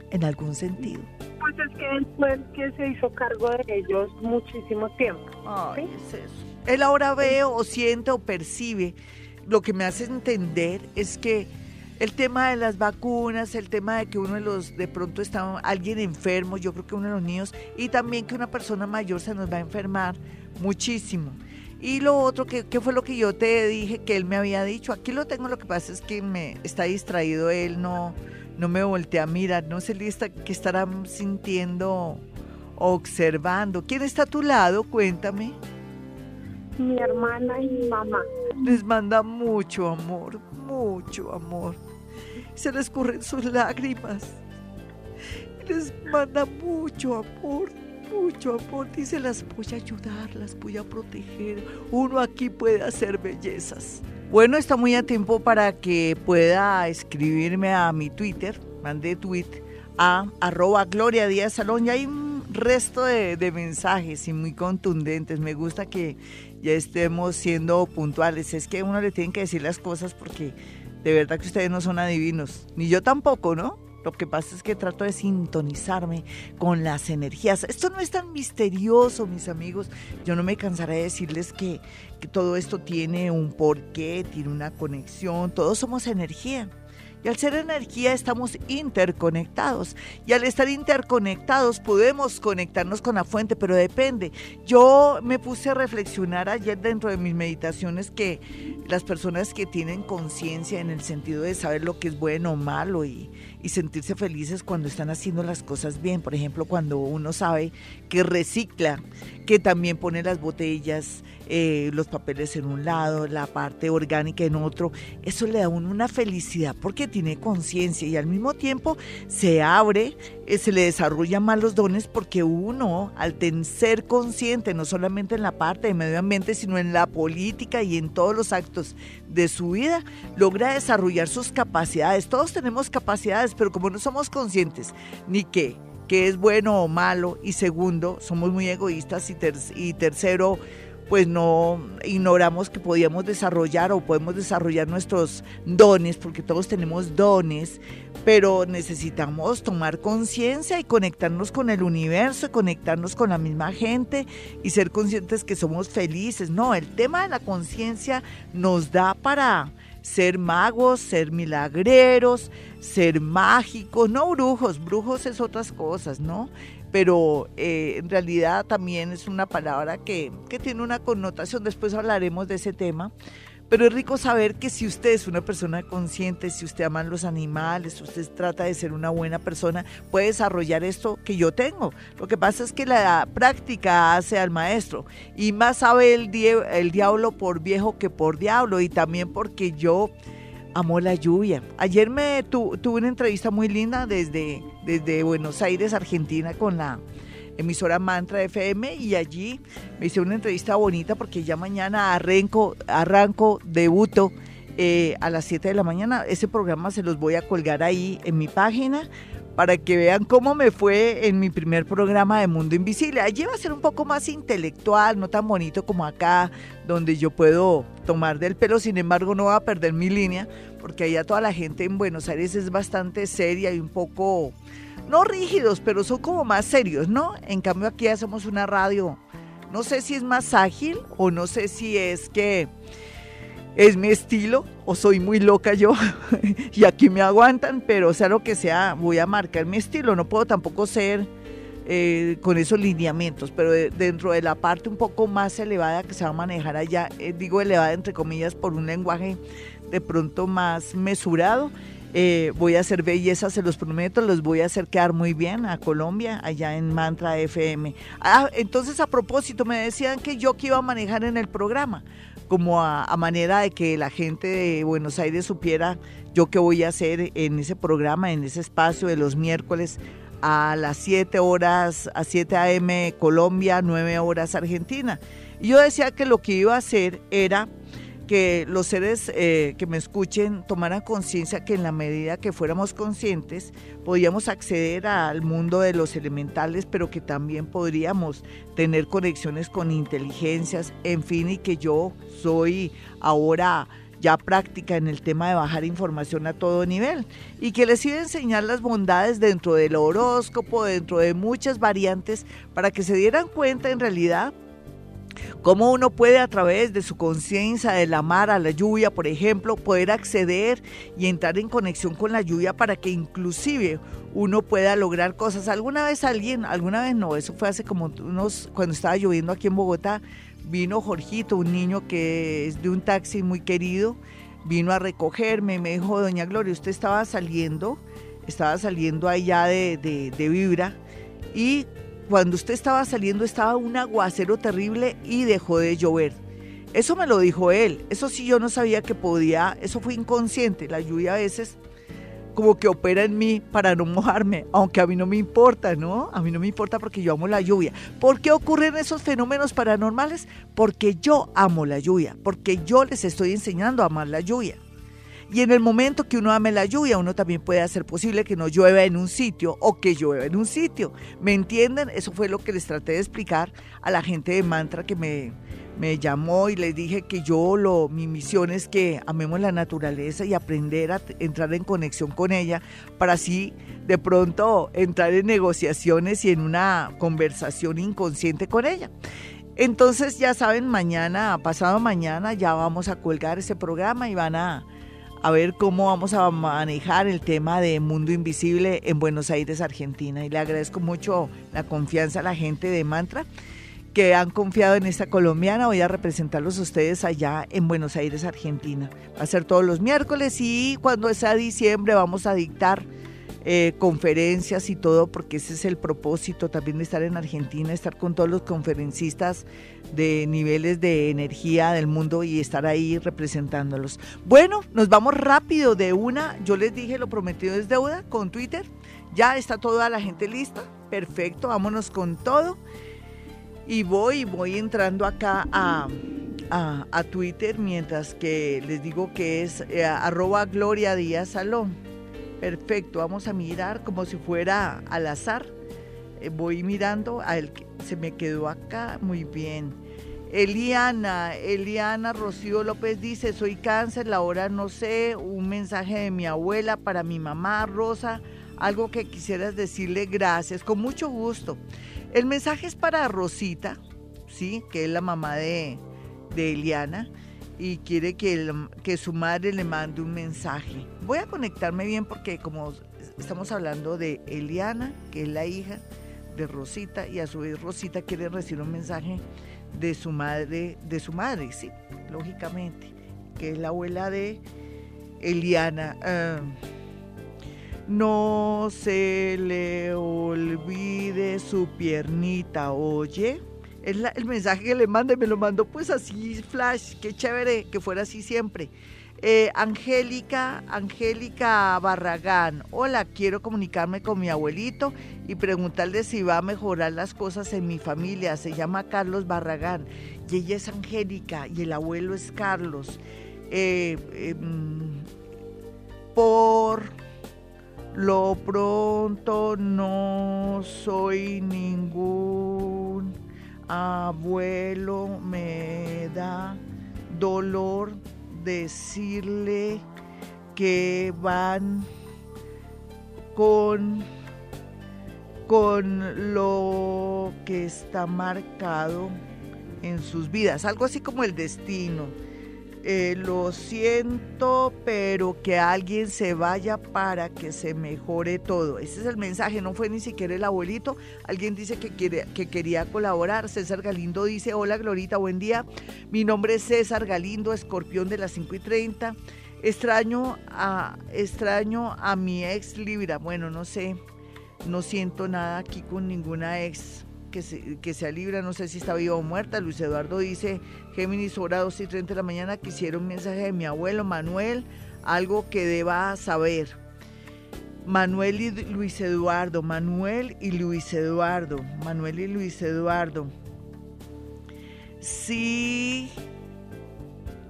en algún sentido. Pues es que él fue el que se hizo cargo de ellos muchísimo tiempo. Ay, es eso. Él ahora ve o siente o percibe. Lo que me hace entender es que el tema de las vacunas, el tema de que uno de los, de pronto está alguien enfermo, yo creo que uno de los niños, y también que una persona mayor se nos va a enfermar muchísimo. Y lo otro, que, fue lo que yo te dije que él me había dicho? Aquí lo tengo, lo que pasa es que me está distraído, él no, no me voltea a mirar, no sé que estará sintiendo, observando. ¿Quién está a tu lado? Cuéntame. Mi hermana y mi mamá. Les manda mucho amor, mucho amor. Se les corren sus lágrimas. Les manda mucho amor, mucho amor. Dice, las voy a ayudar, las voy a proteger. Uno aquí puede hacer bellezas. Bueno, está muy a tiempo para que pueda escribirme a mi Twitter. Mandé tweet a arroba Gloria Díaz Salón y hay un resto de, de mensajes y muy contundentes. Me gusta que ya estemos siendo puntuales. Es que uno le tiene que decir las cosas porque de verdad que ustedes no son adivinos. Ni yo tampoco, ¿no? Lo que pasa es que trato de sintonizarme con las energías. Esto no es tan misterioso, mis amigos. Yo no me cansaré de decirles que, que todo esto tiene un porqué, tiene una conexión. Todos somos energía. Y al ser energía estamos interconectados. Y al estar interconectados podemos conectarnos con la fuente, pero depende. Yo me puse a reflexionar ayer dentro de mis meditaciones que las personas que tienen conciencia en el sentido de saber lo que es bueno o malo y, y sentirse felices cuando están haciendo las cosas bien. Por ejemplo, cuando uno sabe que recicla, que también pone las botellas, eh, los papeles en un lado, la parte orgánica en otro. Eso le da a uno una felicidad porque tiene conciencia y al mismo tiempo se abre, eh, se le desarrollan más los dones porque uno, al ser consciente, no solamente en la parte de medio ambiente, sino en la política y en todos los actos de su vida, logra desarrollar sus capacidades. Todos tenemos capacidades, pero como no somos conscientes ni que que es bueno o malo, y segundo, somos muy egoístas, y, y tercero, pues no ignoramos que podíamos desarrollar o podemos desarrollar nuestros dones, porque todos tenemos dones, pero necesitamos tomar conciencia y conectarnos con el universo, conectarnos con la misma gente y ser conscientes que somos felices. No, el tema de la conciencia nos da para ser magos, ser milagreros, ser mágicos, no brujos, brujos es otras cosas, ¿no? Pero eh, en realidad también es una palabra que, que tiene una connotación, después hablaremos de ese tema, pero es rico saber que si usted es una persona consciente, si usted ama los animales, si usted trata de ser una buena persona, puede desarrollar esto que yo tengo. Lo que pasa es que la práctica hace al maestro y más sabe el, el diablo por viejo que por diablo y también porque yo amo la lluvia. Ayer me tuve una entrevista muy linda desde, desde Buenos Aires, Argentina, con la emisora Mantra FM y allí me hice una entrevista bonita porque ya mañana arranco, arranco debuto eh, a las 7 de la mañana. Ese programa se los voy a colgar ahí en mi página para que vean cómo me fue en mi primer programa de Mundo Invisible. Allí va a ser un poco más intelectual, no tan bonito como acá, donde yo puedo tomar del pelo, sin embargo no va a perder mi línea, porque allá toda la gente en Buenos Aires es bastante seria y un poco, no rígidos, pero son como más serios, ¿no? En cambio aquí hacemos una radio, no sé si es más ágil o no sé si es que es mi estilo o soy muy loca yo y aquí me aguantan, pero sea lo que sea, voy a marcar mi estilo, no puedo tampoco ser eh, con esos lineamientos, pero dentro de la parte un poco más elevada que se va a manejar allá, eh, digo elevada entre comillas por un lenguaje de pronto más mesurado, eh, voy a hacer belleza, se los prometo, los voy a hacer quedar muy bien a Colombia, allá en Mantra FM. Ah, entonces a propósito, me decían que yo que iba a manejar en el programa como a, manera de que la gente de Buenos Aires supiera yo qué voy a hacer en ese programa, en ese espacio de los miércoles a las 7 horas, a 7 a.m. Colombia, 9 horas Argentina. Yo decía que lo que iba a hacer era que los seres eh, que me escuchen tomaran conciencia que en la medida que fuéramos conscientes podíamos acceder al mundo de los elementales, pero que también podríamos tener conexiones con inteligencias, en fin, y que yo soy ahora ya práctica en el tema de bajar información a todo nivel y que les iba a enseñar las bondades dentro del horóscopo, dentro de muchas variantes, para que se dieran cuenta en realidad cómo uno puede a través de su conciencia del amar a la lluvia, por ejemplo, poder acceder y entrar en conexión con la lluvia para que inclusive uno pueda lograr cosas. Alguna vez alguien, alguna vez no, eso fue hace como unos, cuando estaba lloviendo aquí en Bogotá, vino Jorgito, un niño que es de un taxi muy querido, vino a recogerme y me dijo, doña Gloria, usted estaba saliendo, estaba saliendo allá de, de, de Vibra y cuando usted estaba saliendo estaba un aguacero terrible y dejó de llover. Eso me lo dijo él. Eso sí yo no sabía que podía, eso fue inconsciente. La lluvia a veces como que opera en mí para no mojarme, aunque a mí no me importa, ¿no? A mí no me importa porque yo amo la lluvia. ¿Por qué ocurren esos fenómenos paranormales? Porque yo amo la lluvia, porque yo les estoy enseñando a amar la lluvia. Y en el momento que uno ame la lluvia, uno también puede hacer posible que no llueva en un sitio o que llueva en un sitio. ¿Me entienden? Eso fue lo que les traté de explicar a la gente de Mantra que me, me llamó y les dije que yo lo, mi misión es que amemos la naturaleza y aprender a entrar en conexión con ella para así de pronto entrar en negociaciones y en una conversación inconsciente con ella. Entonces ya saben, mañana, pasado mañana ya vamos a colgar ese programa y van a a ver cómo vamos a manejar el tema de Mundo Invisible en Buenos Aires, Argentina. Y le agradezco mucho la confianza a la gente de Mantra que han confiado en esta colombiana. Voy a representarlos a ustedes allá en Buenos Aires, Argentina. Va a ser todos los miércoles y cuando sea diciembre vamos a dictar eh, conferencias y todo, porque ese es el propósito también de estar en Argentina, estar con todos los conferencistas de niveles de energía del mundo y estar ahí representándolos. Bueno, nos vamos rápido de una, yo les dije lo prometido es deuda con Twitter, ya está toda la gente lista, perfecto, vámonos con todo. Y voy, voy entrando acá a, a, Twitter mientras que les digo que es eh, arroba Gloria Díaz Salón. Perfecto, vamos a mirar como si fuera al azar. Eh, voy mirando, a él se me quedó acá, muy bien. Eliana, Eliana Rocío López dice, soy cáncer, la hora no sé, un mensaje de mi abuela para mi mamá Rosa, algo que quisieras decirle gracias, con mucho gusto. El mensaje es para Rosita, ¿sí? Que es la mamá de, de Eliana y quiere que, su madre le mande un mensaje. Voy a conectarme bien porque como estamos hablando de Eliana, que es la hija de Rosita, y a su vez Rosita quiere recibir un mensaje de su madre, de su madre, sí, lógicamente, que es la abuela de Eliana. Ah, no se le olvide su piernita, oye el mensaje que le manda y me lo mandó pues así, flash, qué chévere que fuera así siempre. Eh, Angélica, Angélica Barragán, hola, quiero comunicarme con mi abuelito y preguntarle si va a mejorar las cosas en mi familia. Se llama Carlos Barragán y ella es Angélica y el abuelo es Carlos. Eh, em, por lo pronto no soy ningún abuelo, me da dolor decirle que van con, con lo que está marcado en sus vidas, algo así como el destino eh, lo siento, pero que alguien se vaya para que se mejore todo. Ese es el mensaje, no fue ni siquiera el abuelito. Alguien dice que, quiere, que quería colaborar. César Galindo dice, hola Glorita, buen día. Mi nombre es César Galindo, escorpión de las 5 y 30. Extraño a, extraño a mi ex Libra. Bueno, no sé, no siento nada aquí con ninguna ex que, se, que Libra, no sé si está viva o muerta. Luis Eduardo dice, Géminis, hora 2 y 30 de la mañana, quisiera un mensaje de mi abuelo Manuel, algo que deba saber. Manuel y Luis Eduardo, Manuel y Luis Eduardo, Manuel y Luis Eduardo. Sí,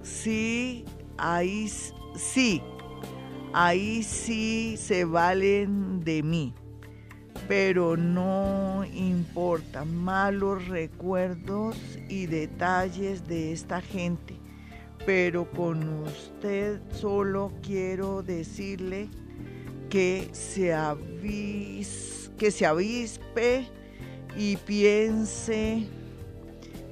sí, ahí sí, ahí sí se valen de mí, pero no importa malos recuerdos y detalles de esta gente, pero con usted solo quiero decirle que se, avis, que se avispe y piense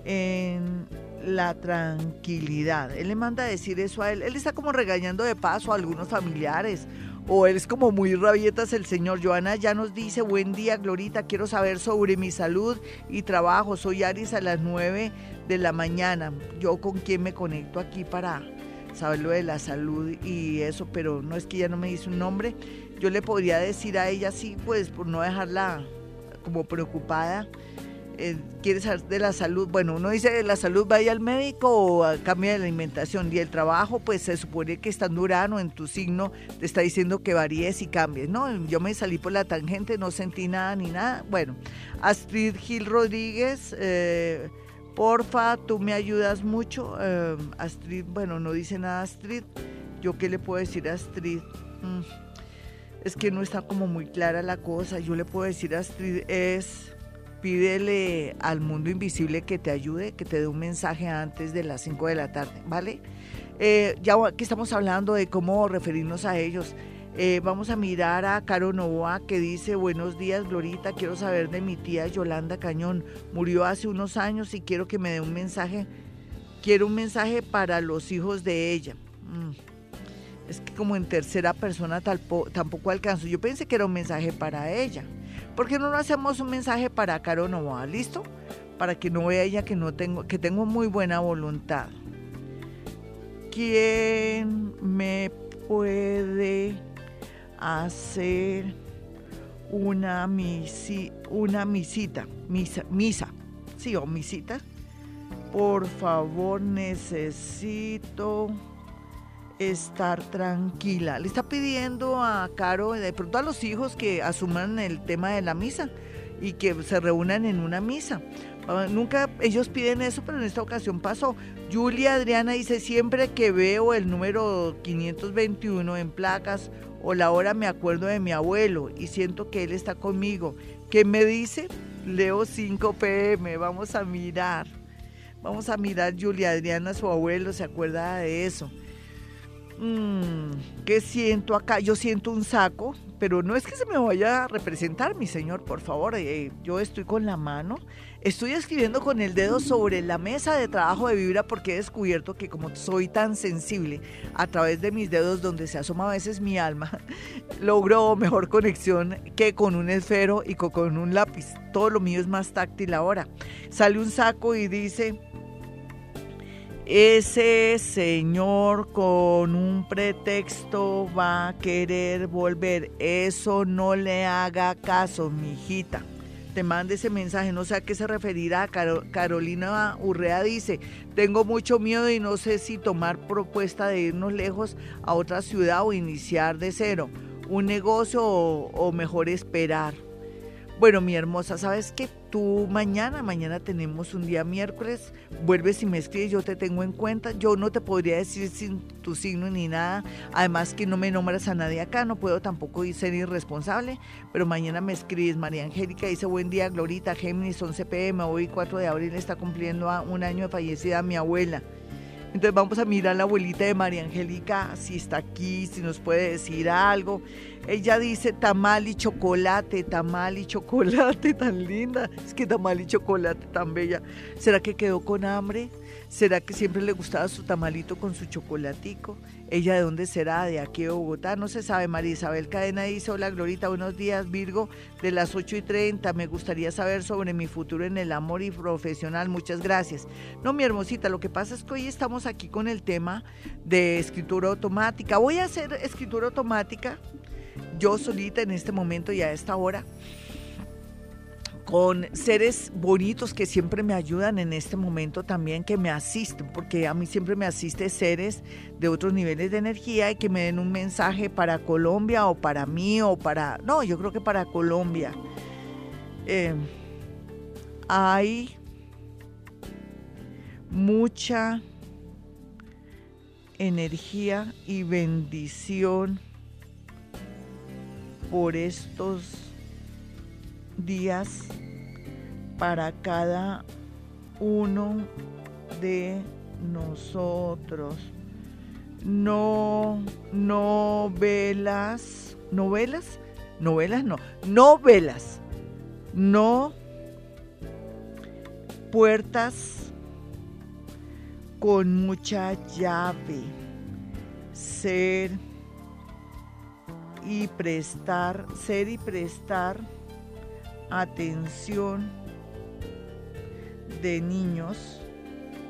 en la tranquilidad. Él le manda a decir eso a él. Él está como regañando de paso a algunos familiares. O es como muy rabietas el señor. Joana ya nos dice, buen día, Glorita, quiero saber sobre mi salud y trabajo. Soy Aris a las 9 de la mañana. Yo con quién me conecto aquí para saber lo de la salud y eso, pero no es que ella no me dice un nombre. Yo le podría decir a ella sí, pues por no dejarla como preocupada eh, quiere saber de la salud, bueno, uno dice de la salud vaya al médico o cambia de la alimentación y el trabajo, pues se supone que está en Urano, en tu signo, te está diciendo que varíes y cambies, ¿no? Yo me salí por la tangente, no sentí nada ni nada. Bueno, Astrid Gil Rodríguez, eh, porfa, tú me ayudas mucho. Eh, Astrid, bueno, no dice nada Astrid. ¿Yo qué le puedo decir a Astrid? Mm, es que no está como muy clara la cosa. Yo le puedo decir a Astrid es pídele al mundo invisible que te ayude, que te dé un mensaje antes de las 5 de la tarde, ¿vale? Eh, ya que estamos hablando de cómo referirnos a ellos, eh, vamos a mirar a Caro Novoa que dice, buenos días Glorita, quiero saber de mi tía Yolanda Cañón, murió hace unos años y quiero que me dé un mensaje, quiero un mensaje para los hijos de ella. Mm. Es que como en tercera persona tampoco alcanzo, yo pensé que era un mensaje para ella. ¿Por qué no lo hacemos un mensaje para Caro Novoa? ¿Listo? Para que no vea ella que, no tengo, que tengo muy buena voluntad. ¿Quién me puede hacer una, misi, una misita? Misa, misa. Sí, o misita. Por favor, necesito estar tranquila. Le está pidiendo a Caro, de pronto a los hijos que asuman el tema de la misa y que se reúnan en una misa. Ah, nunca ellos piden eso, pero en esta ocasión pasó. Julia Adriana dice, siempre que veo el número 521 en placas o la hora me acuerdo de mi abuelo y siento que él está conmigo. ¿Qué me dice? Leo 5 pm, vamos a mirar. Vamos a mirar Julia Adriana, su abuelo, se acuerda de eso. Mm, ¿Qué siento acá? Yo siento un saco, pero no es que se me vaya a representar, mi señor, por favor. Eh, yo estoy con la mano, estoy escribiendo con el dedo sobre la mesa de trabajo de Vibra porque he descubierto que como soy tan sensible a través de mis dedos donde se asoma a veces mi alma, logro mejor conexión que con un esfero y con un lápiz. Todo lo mío es más táctil ahora. Sale un saco y dice ese señor con un pretexto va a querer volver. Eso no le haga caso, mi hijita. Te mande ese mensaje, no sé a qué se referirá. Carolina Urrea dice, tengo mucho miedo y no sé si tomar propuesta de irnos lejos a otra ciudad o iniciar de cero. Un negocio o, o mejor esperar. Bueno, mi hermosa, ¿sabes qué? Tú mañana, mañana tenemos un día miércoles, vuelves y me escribes, yo te tengo en cuenta. Yo no te podría decir sin tu signo ni nada. Además que no me nombras a nadie acá, no puedo tampoco ser irresponsable. Pero mañana me escribes. María Angélica dice, buen día, Glorita, Géminis, 11 pm, hoy 4 de abril está cumpliendo un año de fallecida mi abuela. Entonces vamos a mirar a la abuelita de María Angélica, si está aquí, si nos puede decir algo. Ella dice tamal y chocolate, tamal y chocolate, tan linda. Es que tamal y chocolate, tan bella. ¿Será que quedó con hambre? ¿Será que siempre le gustaba su tamalito con su chocolatico? ¿Ella de dónde será? ¿De aquí de Bogotá? No se sabe. María Isabel Cadena dice, hola Glorita, buenos días Virgo, de las 8 y 30. Me gustaría saber sobre mi futuro en el amor y profesional. Muchas gracias. No, mi hermosita, lo que pasa es que hoy estamos aquí con el tema de escritura automática. Voy a hacer escritura automática yo solita en este momento y a esta hora con seres bonitos que siempre me ayudan en este momento también, que me asisten, porque a mí siempre me asiste seres de otros niveles de energía y que me den un mensaje para Colombia o para mí o para... No, yo creo que para Colombia. Eh, hay mucha energía y bendición por estos días para cada uno de nosotros. No, novelas, novelas, novelas no, novelas, no puertas con mucha llave, ser y prestar, ser y prestar atención de niños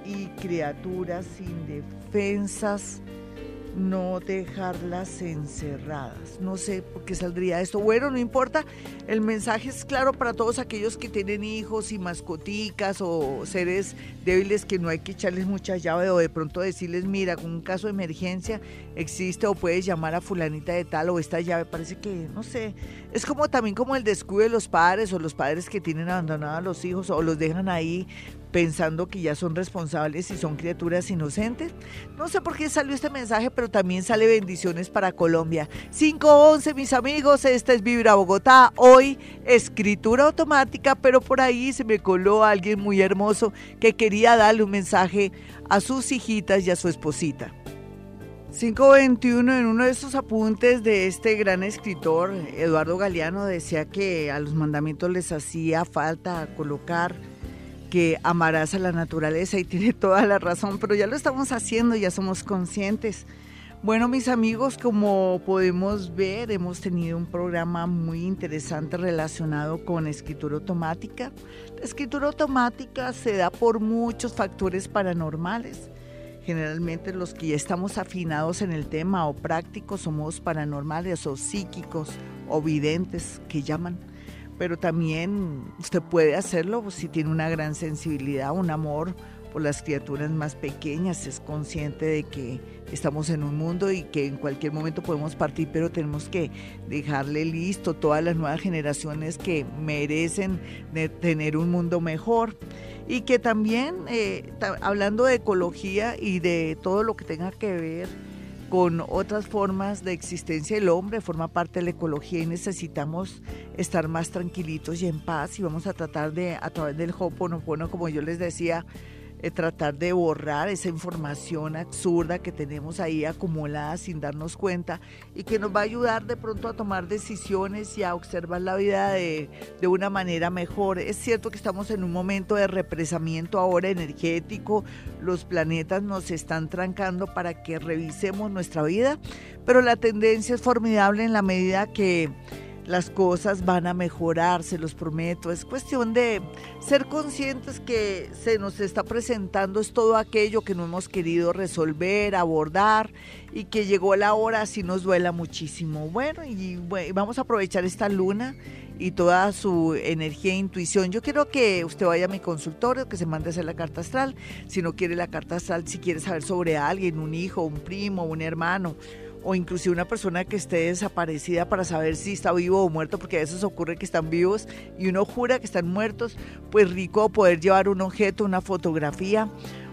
y criaturas indefensas no dejarlas encerradas. No sé por qué saldría esto. Bueno, no importa. El mensaje es claro para todos aquellos que tienen hijos y mascoticas o seres débiles que no hay que echarles mucha llave o de pronto decirles, mira, con un caso de emergencia existe o puedes llamar a fulanita de tal o esta llave. Parece que, no sé, es como también como el descuido de los padres o los padres que tienen abandonados a los hijos o los dejan ahí pensando que ya son responsables y son criaturas inocentes. No sé por qué salió este mensaje, pero también sale bendiciones para Colombia. 511, mis amigos, esta es Vibra Bogotá. Hoy escritura automática, pero por ahí se me coló alguien muy hermoso que quería darle un mensaje a sus hijitas y a su esposita. 521 en uno de esos apuntes de este gran escritor, Eduardo Galeano, decía que a los mandamientos les hacía falta colocar que amarás a la naturaleza y tiene toda la razón, pero ya lo estamos haciendo, ya somos conscientes. Bueno, mis amigos, como podemos ver, hemos tenido un programa muy interesante relacionado con escritura automática. La escritura automática se da por muchos factores paranormales. Generalmente los que ya estamos afinados en el tema o prácticos somos paranormales o psíquicos o videntes que llaman pero también usted puede hacerlo si tiene una gran sensibilidad, un amor por las criaturas más pequeñas, es consciente de que estamos en un mundo y que en cualquier momento podemos partir, pero tenemos que dejarle listo todas las nuevas generaciones que merecen tener un mundo mejor. Y que también, eh, hablando de ecología y de todo lo que tenga que ver con otras formas de existencia. Del hombre, forma parte de la ecología y necesitamos estar más tranquilitos y en paz y vamos a tratar de, a través del Hoponopono, como yo les decía, eh, tratar de borrar esa información absurda que tenemos ahí acumulada sin darnos cuenta y que nos va a ayudar de pronto a tomar decisiones y a observar la vida de, de una manera mejor. Es cierto que estamos en un momento de represamiento ahora energético, los planetas nos están trancando para que revisemos nuestra vida, pero la tendencia es formidable en la medida que las cosas van a mejorar, se los prometo. Es cuestión de ser conscientes que se nos está presentando es todo aquello que no hemos querido resolver, abordar y que llegó la hora así nos duela muchísimo. Bueno, y vamos a aprovechar esta luna y toda su energía e intuición. Yo quiero que usted vaya a mi consultorio, que se mande a hacer la carta astral. Si no quiere la carta astral, si quiere saber sobre alguien, un hijo, un primo, un hermano o inclusive una persona que esté desaparecida para saber si está vivo o muerto, porque a veces ocurre que están vivos y uno jura que están muertos, pues rico poder llevar un objeto, una fotografía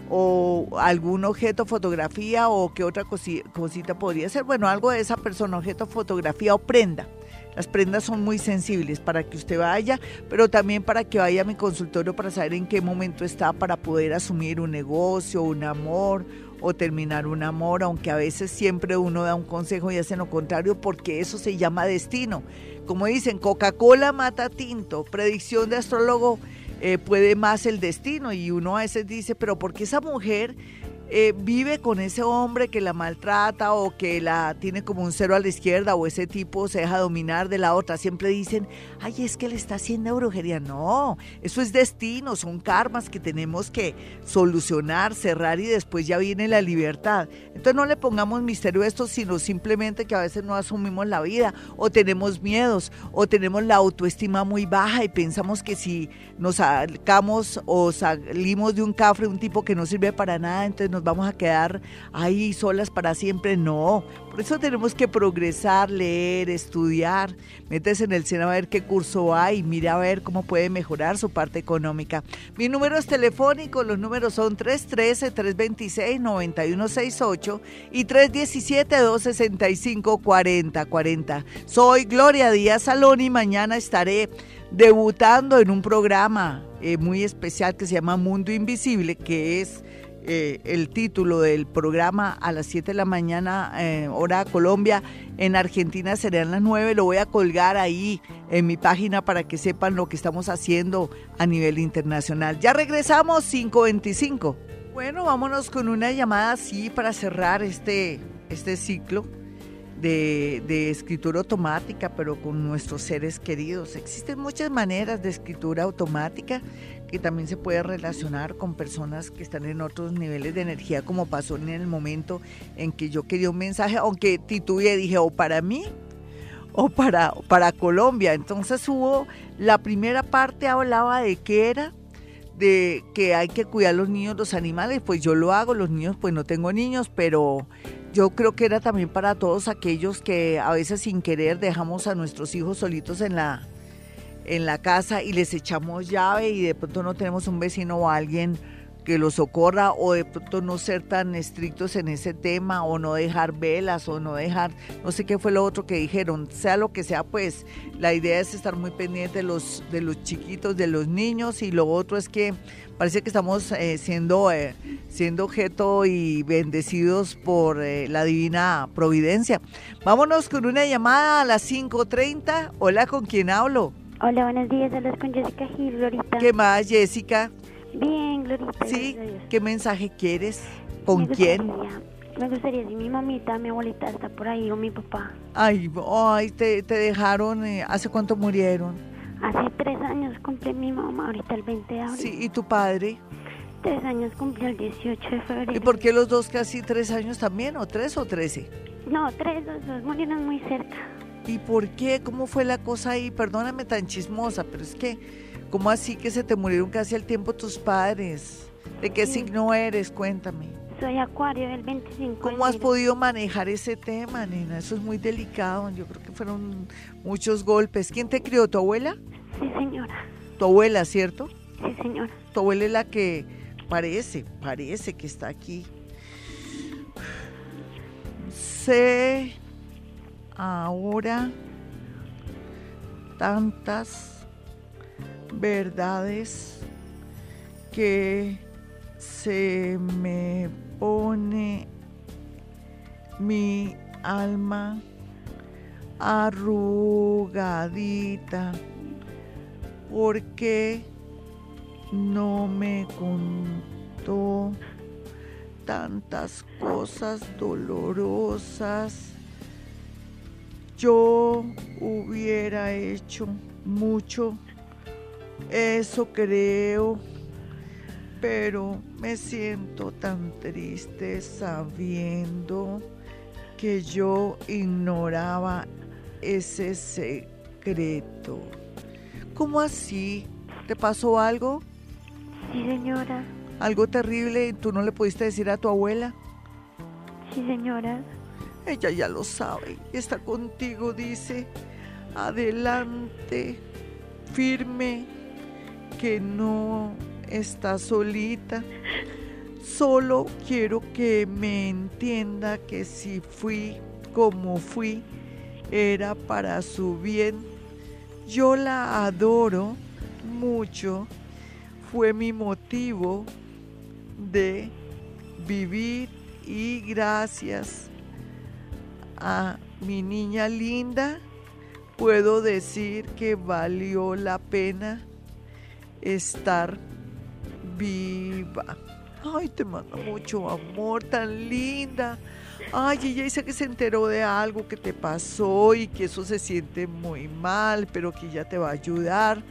o algún objeto, fotografía o qué otra cosita podría ser. Bueno, algo de esa persona, objeto, fotografía o prenda. Las prendas son muy sensibles para que usted vaya, pero también para que vaya a mi consultorio para saber en qué momento está para poder asumir un negocio, un amor o terminar un amor, aunque a veces siempre uno da un consejo y hace lo contrario porque eso se llama destino. Como dicen, Coca-Cola mata tinto, predicción de astrólogo eh, puede más el destino y uno a veces dice, pero ¿por qué esa mujer eh, vive con ese hombre que la maltrata o que la tiene como un cero a la izquierda o ese tipo se deja dominar de la otra. Siempre dicen, ay, es que le está haciendo brujería. No, eso es destino, son karmas que tenemos que solucionar, cerrar y después ya viene la libertad. Entonces no le pongamos misterio a esto, sino simplemente que a veces no asumimos la vida o tenemos miedos o tenemos la autoestima muy baja y pensamos que si nos sacamos o salimos de un cafre, un tipo que no sirve para nada, entonces nos vamos a quedar ahí solas para siempre. No, por eso tenemos que progresar, leer, estudiar. Métese en el SENA a ver qué curso hay, mira a ver cómo puede mejorar su parte económica. Mi número es telefónico, los números son 313-326-9168 y 317-265-4040. Soy Gloria Díaz Salón y mañana estaré debutando en un programa eh, muy especial que se llama Mundo Invisible, que es eh, el título del programa a las 7 de la mañana, eh, hora Colombia. En Argentina serán las 9. Lo voy a colgar ahí en mi página para que sepan lo que estamos haciendo a nivel internacional. Ya regresamos, 525. Bueno, vámonos con una llamada así para cerrar este, este ciclo. De, de, escritura automática, pero con nuestros seres queridos. Existen muchas maneras de escritura automática que también se puede relacionar con personas que están en otros niveles de energía, como pasó en el momento en que yo quería un mensaje, aunque titubeé, dije, o para mí o para, para Colombia. Entonces hubo, la primera parte hablaba de qué era, de que hay que cuidar a los niños, los animales, pues yo lo hago, los niños, pues no tengo niños, pero yo creo que era también para todos aquellos que a veces sin querer dejamos a nuestros hijos solitos en la, en la casa y les echamos llave y de pronto no tenemos un vecino o alguien que los socorra o de pronto no ser tan estrictos en ese tema o no dejar velas o no dejar, no sé qué fue lo otro que dijeron, sea lo que sea, pues la idea es estar muy pendiente de los, de los chiquitos, de los niños y lo otro es que parece que estamos eh, siendo, eh, siendo objeto y bendecidos por eh, la divina providencia. Vámonos con una llamada a las 5.30. Hola, ¿con quién hablo? Hola, buenos días. Hablas con Jessica Gil, Glorita. ¿Qué más, Jessica? Bien, Glorita. Sí, ¿qué mensaje quieres? ¿Con quién? Me gustaría si mi mamita, mi abuelita está por ahí o mi papá. Ay, ay te, te dejaron, eh, ¿hace cuánto murieron? Hace tres años cumple mi mamá, ahorita el 20 de abril. Sí, ¿y tu padre? Tres años cumplió el 18 de febrero. ¿Y por qué los dos casi tres años también? ¿O tres o trece? No, tres, los dos murieron muy cerca. ¿Y por qué? ¿Cómo fue la cosa ahí? Perdóname tan chismosa, pero es que, ¿cómo así que se te murieron casi al tiempo tus padres? ¿De qué signo eres? Cuéntame. Soy Acuario del 25. ¿Cómo has podido manejar ese tema, nena? Eso es muy delicado. Yo creo que fueron muchos golpes. ¿Quién te crió? ¿Tu abuela? Sí, señora. ¿Tu abuela, cierto? Sí, señora. Tu abuela es la que parece, parece que está aquí. Sé ahora tantas verdades que se me pone mi alma arrugadita porque no me contó tantas cosas dolorosas yo hubiera hecho mucho, eso creo, pero me siento tan triste sabiendo que yo ignoraba ese secreto. ¿Cómo así? ¿Te pasó algo? Sí, señora. ¿Algo terrible y tú no le pudiste decir a tu abuela? Sí, señora. Ella ya lo sabe, está contigo, dice. Adelante, firme, que no está solita. Solo quiero que me entienda que si fui como fui, era para su bien. Yo la adoro mucho. Fue mi motivo de vivir y gracias a mi niña linda, puedo decir que valió la pena estar viva. Ay, te manda mucho amor, tan linda. Ay, ella dice que se enteró de algo que te pasó y que eso se siente muy mal, pero que ella te va a ayudar.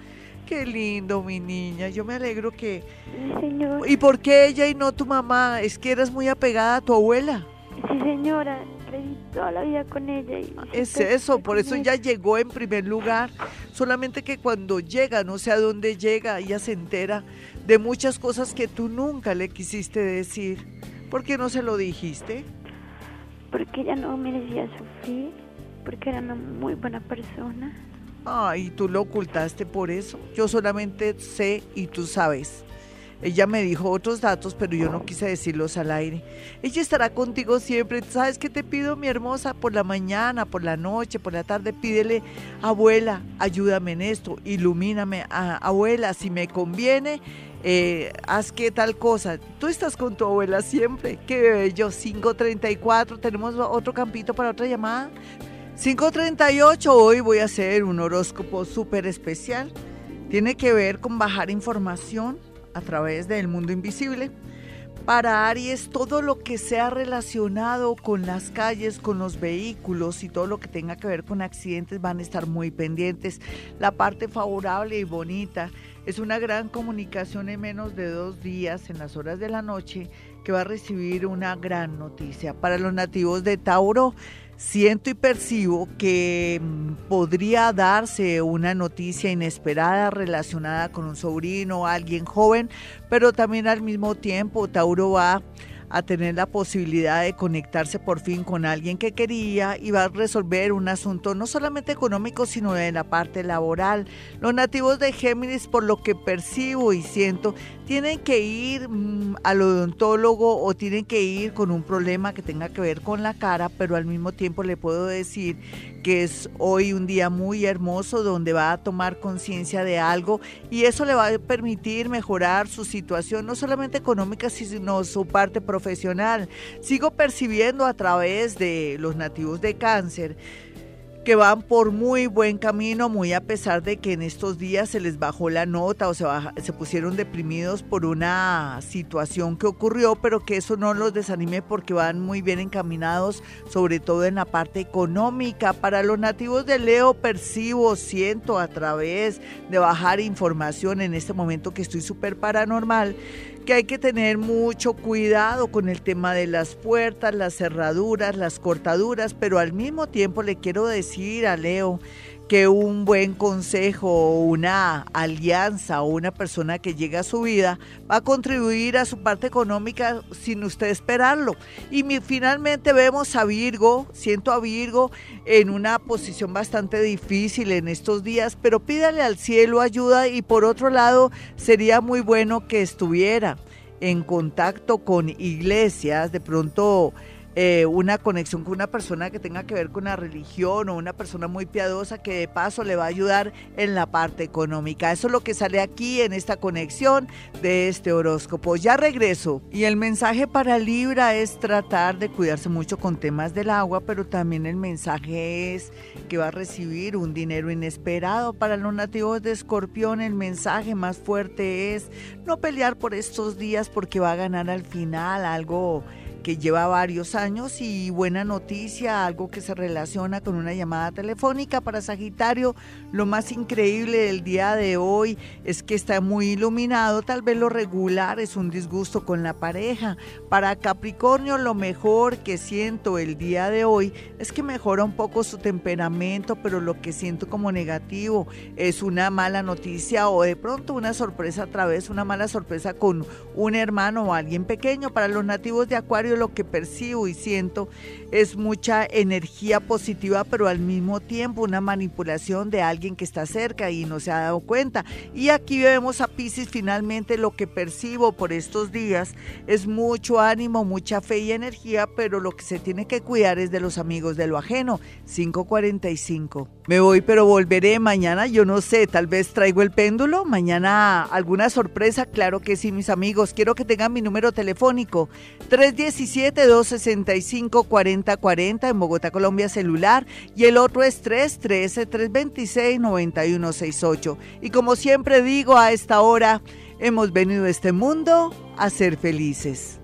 Qué lindo, mi niña. Yo me alegro que... Sí, señor. ¿Y por qué ella y no tu mamá? Es que eras muy apegada a tu abuela. Sí, señora. Crecí toda la vida con ella. Y Es eso, por eso ella. llegó en primer lugar. Solamente que cuando llega, no sé a dónde llega, ella se entera de muchas cosas que tú nunca le quisiste decir. ¿Por qué no se lo dijiste? Porque ella no merecía sufrir. Porque era una muy buena persona. Ay, tú lo ocultaste por eso. Yo solamente sé y tú sabes. Ella me dijo otros datos, pero yo no quise decirlos al aire. Ella estará contigo siempre. ¿Sabes qué te pido, mi hermosa? Por la mañana, por la noche, por la tarde, pídele, abuela, ayúdame en esto, ilumíname, Ah, abuela, si me conviene, eh, haz que tal cosa. Tú estás con tu abuela siempre. Qué bello, 534. Tenemos otro campito para otra llamada. 538, hoy voy a hacer un horóscopo súper especial. Tiene que ver con bajar información a través del mundo invisible. Para Aries, todo lo que sea relacionado con las calles, con los vehículos y todo lo que tenga que ver con accidentes van a estar muy pendientes. La parte favorable y bonita es una gran comunicación en menos de dos días en las horas de la noche que va a recibir una gran noticia. Para los nativos de Tauro, siento y percibo que mm, podría darse una noticia inesperada relacionada con un sobrino alguien joven, pero también al mismo tiempo Tauro va a tener la posibilidad de conectarse por fin con alguien que quería y va a resolver un asunto no solamente económico, sino de la parte laboral. Los nativos de Géminis, por lo que percibo y siento, tienen que ir mm, al odontólogo o tienen que ir con un problema que tenga que ver con la cara, pero al mismo tiempo le puedo decir que es hoy un día muy hermoso donde va a tomar conciencia de algo y eso le va a permitir mejorar su situación, no solamente económica, sino su parte profesional. Sigo percibiendo a través de los nativos de cáncer que van por muy buen camino, muy a pesar de que en estos días se les bajó la nota o se, baja- se pusieron deprimidos por una situación que ocurrió, pero que eso no los desanime porque van muy bien encaminados, sobre todo en la parte económica. Para los nativos de Leo percibo, siento a través de bajar información en este momento que estoy súper paranormal, que hay que tener mucho cuidado con el tema de las puertas, las cerraduras, las cortaduras, pero al mismo tiempo le quiero decir a Leo que un buen consejo, una alianza o una persona que llega a su vida va a contribuir a su parte económica sin usted esperarlo. Y finalmente vemos a Virgo, siento a Virgo en una posición bastante difícil en estos días, pero pídale al cielo ayuda y por otro lado sería muy bueno que estuviera en contacto con iglesias, de pronto eh, una conexión con una persona que tenga que ver con la religión o una persona muy piadosa que de paso le va a ayudar en la parte económica. Eso es lo que sale aquí en esta conexión de este horóscopo. Ya regreso. Y el mensaje para Libra es tratar de cuidarse mucho con temas del agua, pero también el mensaje es que va a recibir un dinero inesperado. Para los nativos de Escorpión el mensaje más fuerte es no pelear por estos días porque va a ganar al final algo que lleva varios años y buena noticia, algo que se relaciona con una llamada telefónica para Sagitario. Lo más increíble del día de hoy es que está muy iluminado, tal vez lo regular es un disgusto con la pareja. Para Capricornio lo mejor que siento el día de hoy es que mejora un poco su temperamento, pero lo que siento como negativo es una mala noticia o de pronto una sorpresa a través, una mala sorpresa con un hermano o alguien pequeño. Para los nativos de Acuario lo que percibo y siento es mucha energía positiva, pero al mismo tiempo una manipulación de alguien que está cerca y no se ha dado cuenta. Y aquí vemos a Pisces finalmente lo que percibo por estos días es mucho ánimo, mucha fe y energía, pero lo que se tiene que cuidar es de los amigos de lo ajeno. 545. Me voy, pero volveré mañana. Yo no sé, tal vez traigo el péndulo. Mañana alguna sorpresa, claro que sí, mis amigos. Quiero que tengan mi número telefónico 317-265-4040 en Bogotá, Colombia, celular. Y el otro es 313-326-9168. Y como siempre digo a esta hora, Hemos venido a este mundo a ser felices.